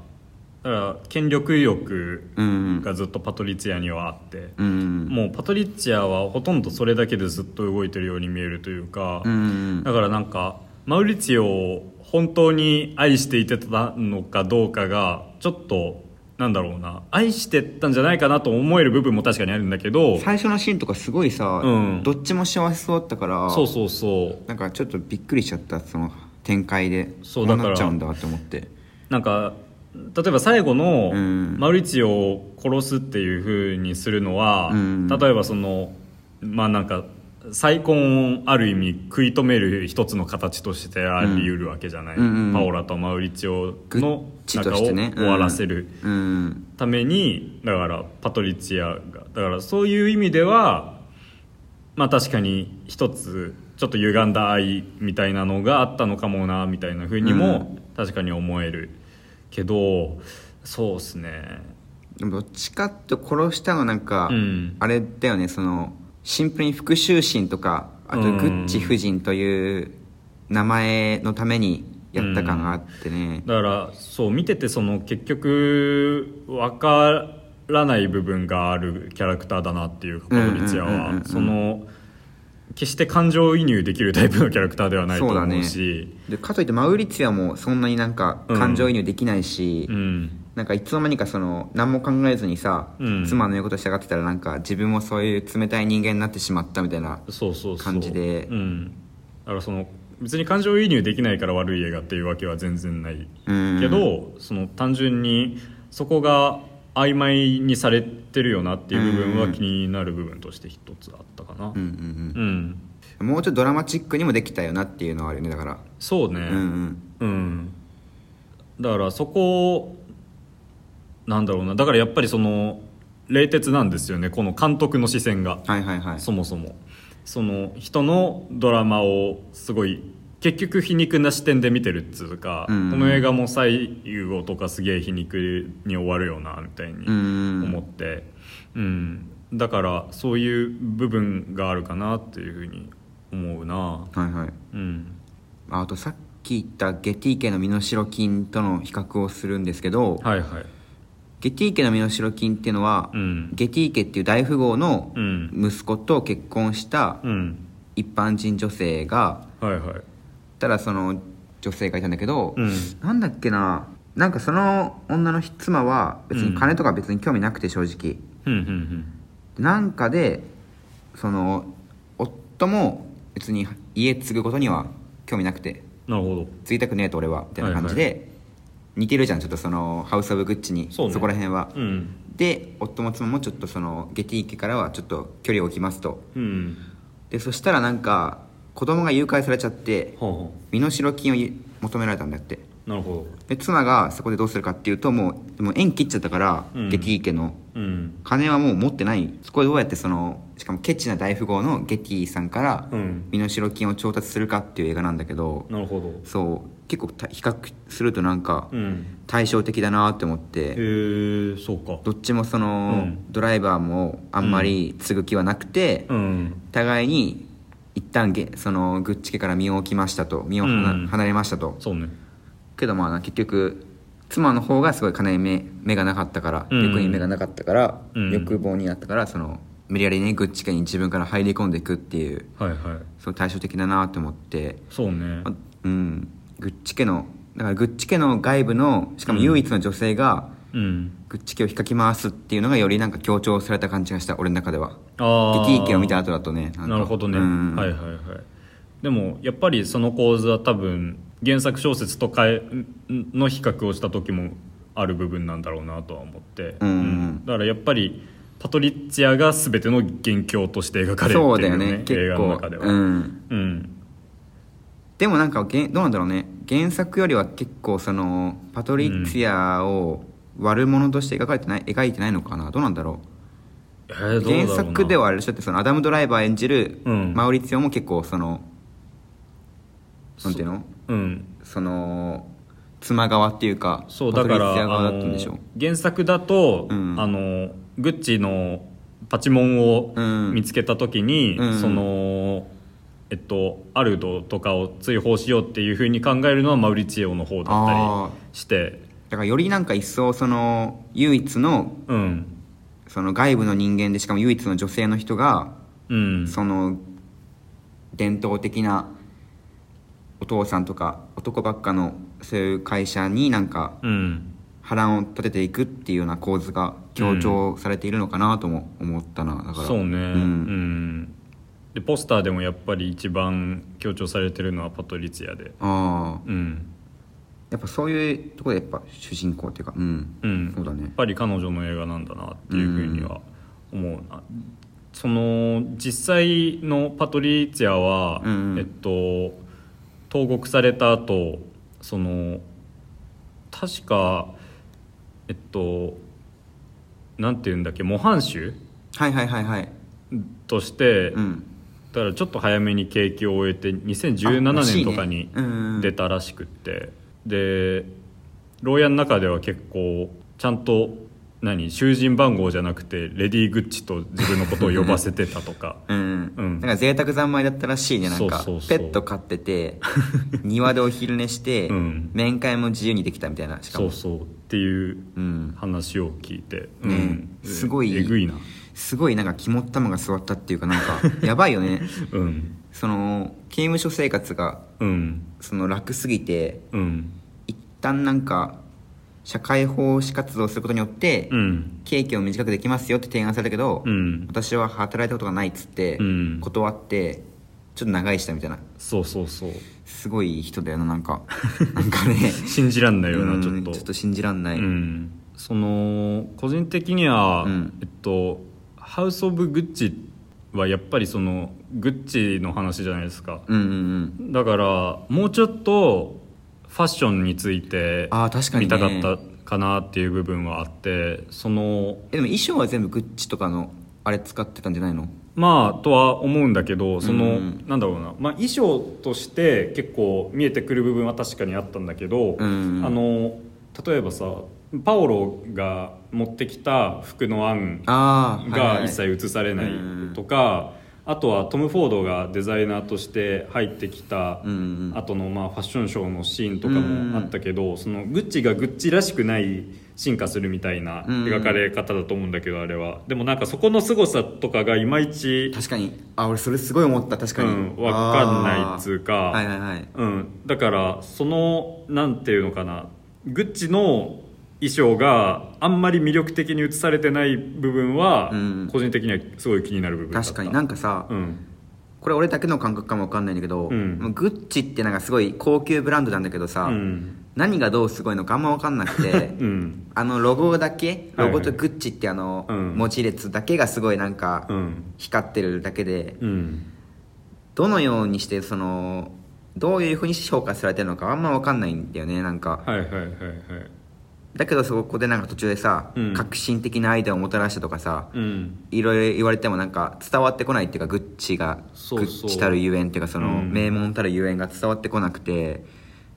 だから権力欲うんがずっとパトリッツィアにはあって、うんもうパトリッツィアはほとんどそれだけでずっと動いてるように見えるというか、うんだからなんかマウリツィオを本当に愛していてたのかどうかがちょっとなんだろうな。愛してたんじゃないかなと思える部分も確かにあるんだけど。最初のシーンとかすごいさ、うん。どっちも幸せそうだったからそうそうそう。なんかちょっとびっくりしちゃったその展開で。そうだからなっちゃうんだって思って。なんか例えば最後のうん。マウリツィオを殺すっていうふうにするのは、うん。例えばそのまあなんか再婚をある意味食い止める一つの形としてあり得るわけじゃない、うんパオラとマウリツィオのチ仲を終わらせるうん。ためにだからパトリツィアがだからそういう意味ではまあ確かに一つちょっと歪んだ愛みたいなのがあったのかもなみたいなふうにも確かに思えるけどそうですね。どっちかって殺したのなんか、うん。あれだよねそのシンプルに復讐心とかあとうん。グッチ夫人という名前のためにやった感があってね、だからそう見ててその結局分からない部分があるキャラクターだなっていうかパトリツィアうんうんうんうんうん。はその決して感情移入できるタイプのキャラクターではないと思そうしでかといってマウリツィアもそんなになんか感情移入できないし、うんなんかいつの間にかその何も考えずにさ、うん。妻の言うこと従ってたらなんか自分もそういう冷たい人間になってしまったみたいなそうそうそう。感じで。うん、だからその別に感情移入できないから悪い映画っていうわけは全然ないうん。けど、その単純にそこが曖昧にされてるよなっていう部分は気になる部分として一つあったかな。うんうんうん、うん。もうちょっとドラマチックにもできたよなっていうのはあるよねだから。そうね。うんうん。うん。だからそこなんだろうな。だからやっぱりその冷徹なんですよね。この監督の視線が。はいはいはい。そもそも。その人のドラマをすごい結局皮肉な視点で見てるっつうか、うん。この映画も最後とかすげえ皮肉に終わるよなみたいにうん。思って、うん。だからそういう部分があるかなっていうふうに思うな。はいはい。うん。あとさっき言ったゲティ家の身代金との比較をするんですけど、はいはいゲティ家の身代金っていうのは、うん。ゲティ家っていう大富豪のうん。息子と結婚したうん。一般人女性がはいはい。ただその女性がいたんだけど、うん。なんだっけななんかその女の妻は別に金とか別に興味なくて正直、うんうんなんかでその夫も別に家継ぐことには興味なくて。なるほど。継ぎたくねえと俺はみたいな感じで、似てるじゃんちょっとそのハウス・オブ・グッチに。そこら辺は、うん。で夫も妻もちょっとそのゲティ家からはちょっと距離を置きますと。うん。でそしたらなんか子供が誘拐されちゃって身代金をゆ求められたんだって。うなるほで妻がそこでどうするかっていうともうでも縁切っちゃったから、うん。ゲティ家の。どうん。金はもう持ってない。そこでどうやってそのしかもケチな大富豪のゲティさんからうん。身代金を調達するかっていう映画なんだけど、なるほど。そう。結構た比較するとなんかうん。対照的だなって思って、へえそうか。どっちもその、うん。ドライバーもあんまり継ぐ気はなくて、うん。互いに一旦ゲそのグッチ家から身を置きましたと。身を離れましたと。そうねけどまあ結局妻の方がすごい金に目目がなかったから、うん。欲に目がなかったから、うん。欲望になったからその無理やりねグッチ家に自分から入り込んでいくっていうはいはい。その対照的だなと思って。そうね。あうん。グッチ家のだからグッチ家の外部のしかも唯一の女性が、うん。グッチ家を引っかき回すっていうのがよりなんか強調された感じがした俺の中では。ああゲティ家を見た後だとねんか。なるほどね、うん。はいはいはい。でもやっぱりその構図は多分原作小説とかえの比較をした時もある部分なんだろうなとは思って、うんうん。だからやっぱりパトリッツィアが全ての元凶として描かれるそうだよっていうね。ね結映画の構。中では。うん。うん。でもなんかどうなんだろうね。原作よりは結構そのパトリッツィアを悪者として描かれてない描いてないのかな。どうなんだろえーうどうだろうな。原作ではあれでしょ。ってそのアダム・ドライバー演じるうん。マウリツィオも結構そのなんていうの？うん。その妻側っていうかそうだからあの原作だと、うん。あのグッチのパチモンをうん。見つけた時に、うん。そのえっとアルドとかを追放しようっていうふうに考えるのはマウリツィオの方だったありして。だからよりなんか一層その唯一のうん。その外部の人間でしかも唯一の女性の人がうん。その伝統的なお父さんとか男ばっかのそういう会社になんかうん。波乱を立てていくっていうような構図が強調されているのかなとも思ったなだから。そうね。うん。ん、でポスターでもやっぱり一番強調されてるのはパトリツィアで。ああ。うん。やっぱそういうところでやっぱ主人公っていうかうん、うん。そうだね。やっぱり彼女の映画なんだなっていうふうには思うな、その実際のパトリツィアは、うんうん。えっと投獄された後その確かえっとなんていうんだっけ模範囚？はいはいはいはい。として、うん。だからちょっと早めに刑期を終えてあ2017らしいね年とかにうんうんうん。出たらしくって、で牢屋の中では結構ちゃんと何囚人番号じゃなくてレディー・グッチと自分のことを呼ばせてたとか。うん、うん。なんか贅沢三昧だったらしいねなんか。そうそうそう。ペット飼ってて 庭でお昼寝して、うん。面会も自由にできたみたいなしかも。そうそう。っていううん、話を聞いて、ね。すごいえぐいな。すごいなんか肝っ玉が座ったっていうかなんか やばいよね。うん。その刑務所生活がうん。その楽すぎてうん。一旦なんか社会奉仕活動をすることによって、うん。刑期を短くできますよって提案されたけど、うん。私は働いたことがないっつって、うん。断ってちょっと長いしたみたいな。そうそうそう。すごい人だよななんか。なんかね。信じらんないよなん。ちょっと。ちょっと信じらんない、うん、その個人的には、うん。えっとハウス・オブ・グッチはやっぱりそのグッチの話じゃないですか。うんうんうん。だからもうちょっとファッションについてあー確かに見ねたかったかなっていう部分はあってそのえでも衣装は全部グッチとかのあれ使ってたんじゃないの？まあとは思うんだけどその、うん。なんだろうな、まあ、衣装として結構見えてくる部分は確かにあったんだけど、うん。あの例えばさパオロが持ってきた服の案が一切映されないとか、あとはトム・フォードがデザイナーとして入ってきた後のまあファッションショーのシーンとかもあったけど、そのグッチがグッチらしくない進化するみたいなうん描かれ方だと思うんだけどあれは。でもなんかそこの凄さとかがいまいち確かに。あ俺それすごい思った。確かに、うん、分かんないっつうか、はいはいはい。うん、だからそのなんていうのかな。グッチの衣装があんまり魅力的に映されてない部分は、うん。個人的にはすごい気になる部分確かに。なんかさ、うん。これ俺だけの感覚かもわかんないんだけど、うん。グッチってなんかすごい高級ブランドなんだけどさ、うん。何がどうすごいのかあんまわかんなくて うん。あのロゴだけロゴとグッチってあの、うん。文字列だけがすごいなんかうん。光ってるだけで、うん。どのようにしてそのどういうふうに評価されてるのかあんまわかんないんだよねなんか。はいはいはいはいだけどそこでなんか途中でさ、うん。革新的なアイデアをもたらしたとかさ、うん。いろいろ言われてもなんか伝わってこないっていうかグッチがそうそう。グッチたるゆえんっていうかその、うん。名門たるゆえんが伝わってこなくて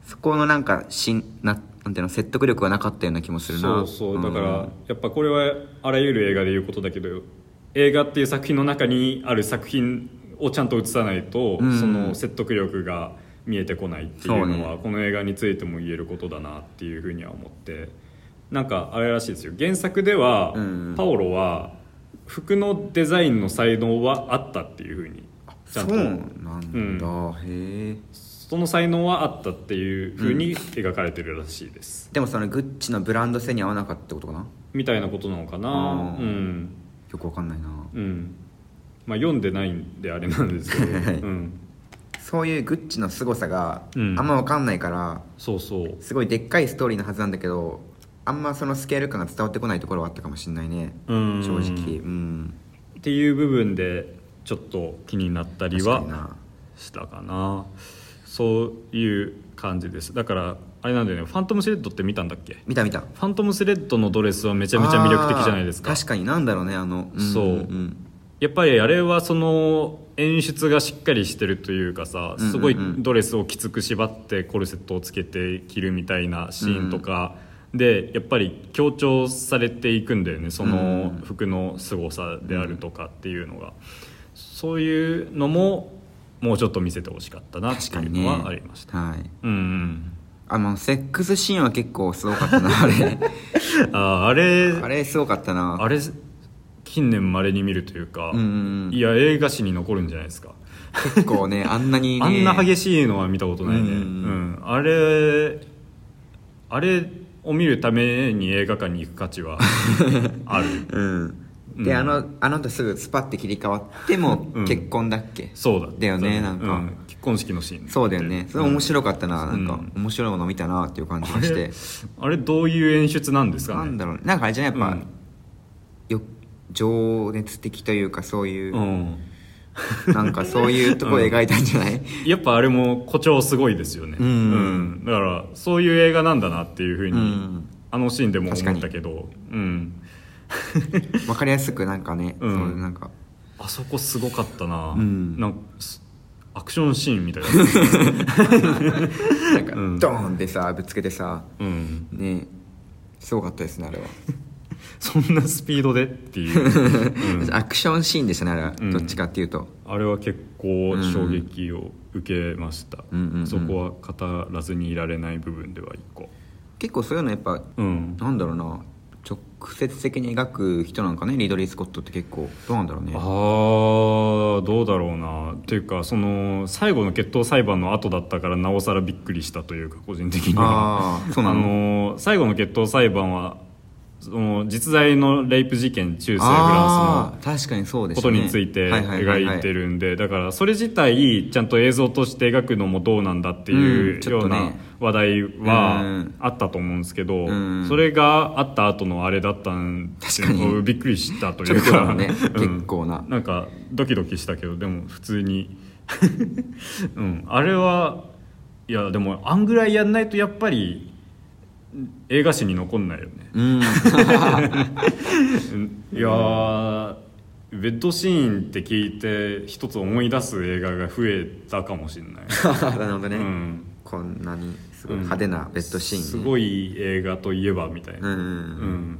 そこのなんかしんななんていうの説得力がなかったような気もするな。そうそう。だから、ん。やっぱこれはあらゆる映画で言うことだけど映画っていう作品の中にある作品をちゃんと映さないと、うん。その説得力が見えてこないっていうのはそうね。この映画についても言えることだなっていうふうには思ってなんかあれらしいですよ。原作では、うんパオロは服のデザインの才能はあったっていうふうにちゃんと。そうなんだ、へえ。その才能はあったっていうふうに描かれてるらしいです、でもそのグッチのブランド性に合わなかったってことかな？みたいなことなのかな？うん。よくわかんないな。うん。まあ読んでないんであれなんですけど、はい。うん、そういうグッチの凄さがあうん。んまわかんないから、そうそう。すごいでっかいストーリーのはずなんだけどあんまそのスケール感が伝わってこないところはあったかもしれないね。うん。正直。うん。っていう部分でちょっと気になったりはしたかな。そういう感じです。だからあれなんだよね。ファントムスレッドって見たんだっけ？見た見た。ファントムスレッドのドレスはめちゃめちゃ魅力的じゃないですか。確かになんだろうねあの、んそう。んやっぱりあれはその演出がしっかりしてるというかさうんうんうん。すごいドレスをきつく縛ってコルセットをつけて着るみたいなシーンとかでやっぱり強調されていくんだよね。その服の凄さであるとかっていうのが。そういうのももうちょっと見せてほしかったなっていうのはありました、はい。うんうん。あのセックスシーンは結構すごかったなあれ。ああれあれすごかったな。あれ近年まれに見るというか、うんうんうん。いや映画史に残るんじゃないですか。結構ね あんなにね。あんな激しいのは見たことないね、ううんん。あれあれを見るために映画館に行く価値は ある。うん。で、うん。あのあの後すぐスパッて切り替わってもうん。結婚だっけ、そうだ。だよねなんか。う結婚式のシーン。そうだよね。それ面白かったな、なんか。う面白いもの見たなっていう感じあがして。れあれどういう演出なんですかね？なんだろうなんかあれじゃやっぱ、うん。よ情熱的というかそういう、うんなんかそういうとこ描いたんじゃない、やっぱあれも誇張すごいですよね、うん。うん。だからそういう映画なんだなっていうふうに、うん。あのシーンでも思ったけど、うん、わかりやすくなんかね、うん。そなんか。あそこすごかったな,、うん。なんアクションシーンみたいな、なんかうん。ドーンってさぶつけてさうん、ねすごかったですねあれは、そんなスピードでっていう、うん。アクションシーンでしたねあれは、うん。どっちかっていうと。あれは結構衝撃を受けました、うんうんうん。そこは語らずにいられない部分では一個。結構そういうのやっぱうん。なんだろうな。直接的に描く人なんかねリドリー・スコットって結構どうなんだろうね。ああどうだろうな。っていうかその最後の決闘裁判の後だったからなおさらびっくりしたというか個人的には。あーそうなの。の最後の決闘裁判はその実在のレイプ事件中世フランスのあー確かにそうでことについて描いてるんでだからそれ自体ちゃんと映像として描くのもどうなんだっていうような話題うはん。あったと思うんですけどうん。それがあった後のあれだったんで確かに。びっくりしたというかね うん。結構な。なんかドキドキしたけどでも普通に うん。あれはいやでもあんぐらいやんないとやっぱり映画史に残んないよね。うん。いやーベッドシーンって聞いて一つ思い出す映画が増えたかもしれない、なるほどね、うん、こんなにすごい派手なベッドシーン、ねすごい映画といえばみたいな、うんうんうん。うん。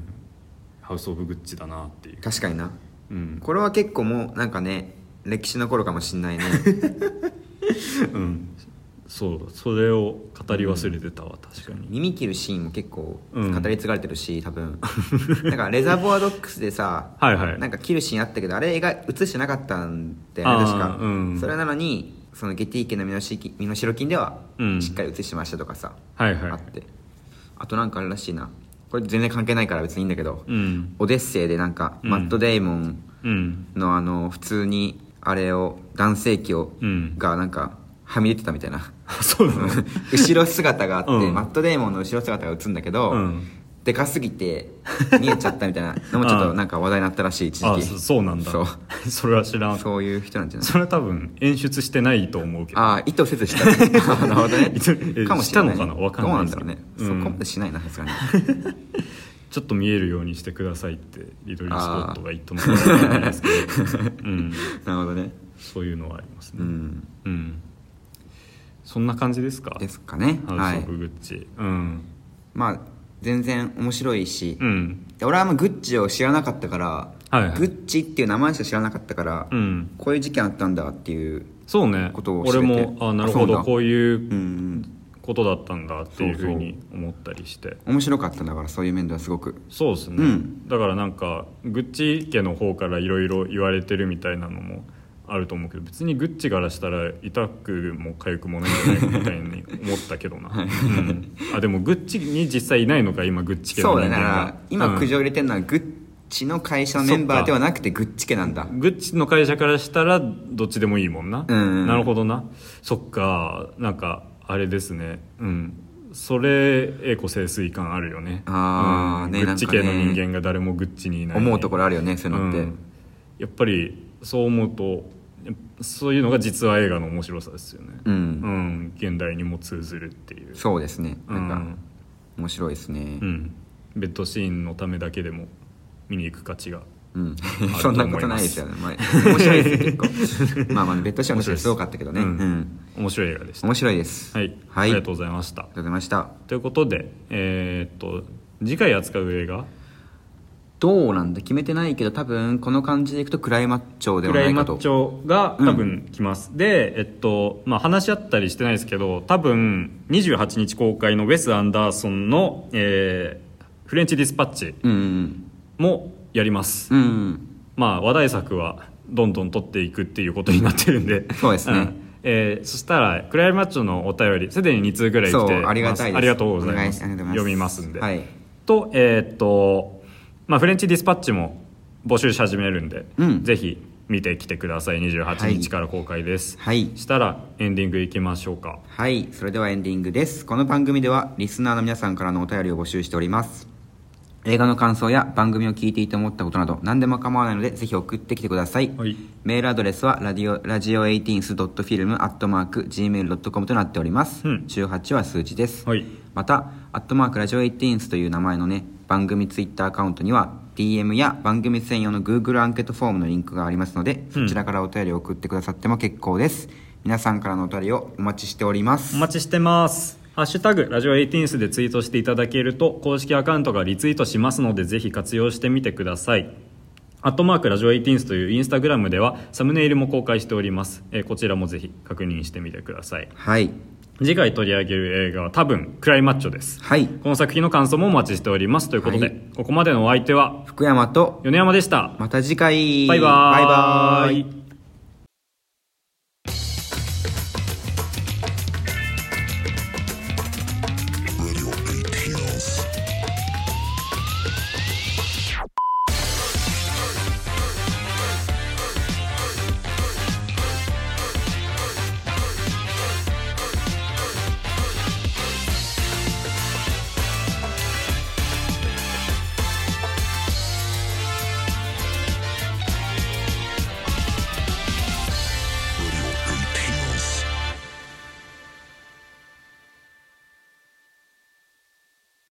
ハウス・オブ・グッチだなっていう、確かにな。うん。これは結構もうなんかね歴史の頃かもしんないね。うん、そうそれを語り忘れてたわ確かに。耳切るシーンも結構うん。語り継がれてるし、多分。なんかレザーボアドックスでさはいはい。なんか切るシーンあったけどあれ映画映してなかったんだよね確か、うん。それなのにそのゲティ家の身代身代金ではうん。しっかり映してましたとかさ、はいはい。あって。あとなんかあれらしいな。これ全然関係ないから別にいいんだけど、うん。オデッセイでなんか、うん。マット・デイモンうん。のあの普通にあれを男性器を、うん。がなんかはみ出てたみたいな。そうなの？後ろ姿があって、うん。マット・デイモンの後ろ姿が映るんだけど、うん。でかすぎて見えちゃったみたいなのもちょっと なんか話題になったらしい一時期。あそそうなんだ。そう。それは知らんそういう人なんじゃない？それは多分演出してないと思うけど。ああ意図せずした。なるほどね。えかもしれない。したのかな？わかんないどどうなんだろうね、うん。そこまでしないなさすがに。ちょっと見えるようにしてくださいってリドリー・スコットが言ったのかもしれないですけど、うん、なるほどね。そういうのはありますね。うん。うんそんな感じですか？ですかね。はい。ブ・グッチ。うん。まあ全然面白いし、うん。で俺はあんまグッチを知らなかったから、はいはい。グッチっていう名前しか知らなかったから、うん。こういう事件あったんだっていうそうね。ことを知れ俺てもあなるほど。こういううんことだったんだっていうふうに思ったりして。面白かったんだからそういう面ではすごく。そうですね、うん。だからなんかグッチ家の方からいろいろ言われてるみたいなのもあると思うけど別にグッチからしたら痛くも痒くもないんじゃないかみたいに思ったけどな、うん、あでもグッチに実際いないのか今グッチ家そうだの人間がねだから今うん。苦情入れてるのはグッチの会社のメンバーではなくてグッチ家なんだ。グッチの会社からしたらどっちでもいいもんな、うんうん。なるほどな。そっか。なんかあれですね。うん。それ栄子清水感あるよね。あーねうんグッチ系の人間が誰もグッチにいない。思うところあるよねそういうのって、うん。やっぱりそう思うとそういうのが実は映画の面白さですよね。うん。うん。現代にも通ずるっていう。そうですね。なんか、うん面白いですね。うん。ベッドシーンのためだけでも見に行く価値がうん。そんなことないですよね、まあ、面白いです結構。まあまあベッドシーンの話すごかったけどね、うん。うん。面白い映画でした。面白いです。はい、はい、ありがとうございました。ありがとうございました。ということでえーっと次回扱う映画どうなんだ？決めてないけど多分この感じでいくとクライマッチョでクライマッはないかとチョが多分来ます、でえっとまあ話し合ったりしてないですけど多分28日公開のウェス・アンダーソンの、えーフレンチ・ディスパッチうんうんもやります、うんうん。まあ話題作はどんどん取っていくっていうことになってるんで。そうですね。ん。えーそしたらクライマッチョのお便りすでに2通ぐらい来てありがとうございます。読みますんで、はい。とえーっと、まあ、フレンチ・ディスパッチも募集し始めるんで、うん。ぜひ見てきてください。28日から公開です、はい。したらエンディングいきましょうか。はい。それではエンディングです。この番組ではリスナーの皆さんからのお便りを募集しております。映画の感想や番組を聞いていて思ったことなど何でも構わないのでぜひ送ってきてください、はい。メールアドレスはラジオラジオ 18th.film.gmail.com となっております、うん。18は数字です、はい。また「アットマークラジオ 18th」という名前のね番組ツイッターアカウントには DM や番組専用の Google アンケートフォームのリンクがありますのでそちらからお便りを送ってくださっても結構です、皆さんからのお便りをお待ちしております。お待ちしてます。ハッシュタグラジオ 18th でツイートしていただけると公式アカウントがリツイートしますのでぜひ活用してみてください。アットマークラジオ 18th というインスタグラムではサムネイルも公開しております、えーこちらもぜひ確認してみてください。はい次回取り上げる映画は多分クライマッチョです。はい。この作品の感想もお待ちしておりますということで、はい。ここまでのお相手は福山と米山でした。また次回。バイバーイ。バイバーイ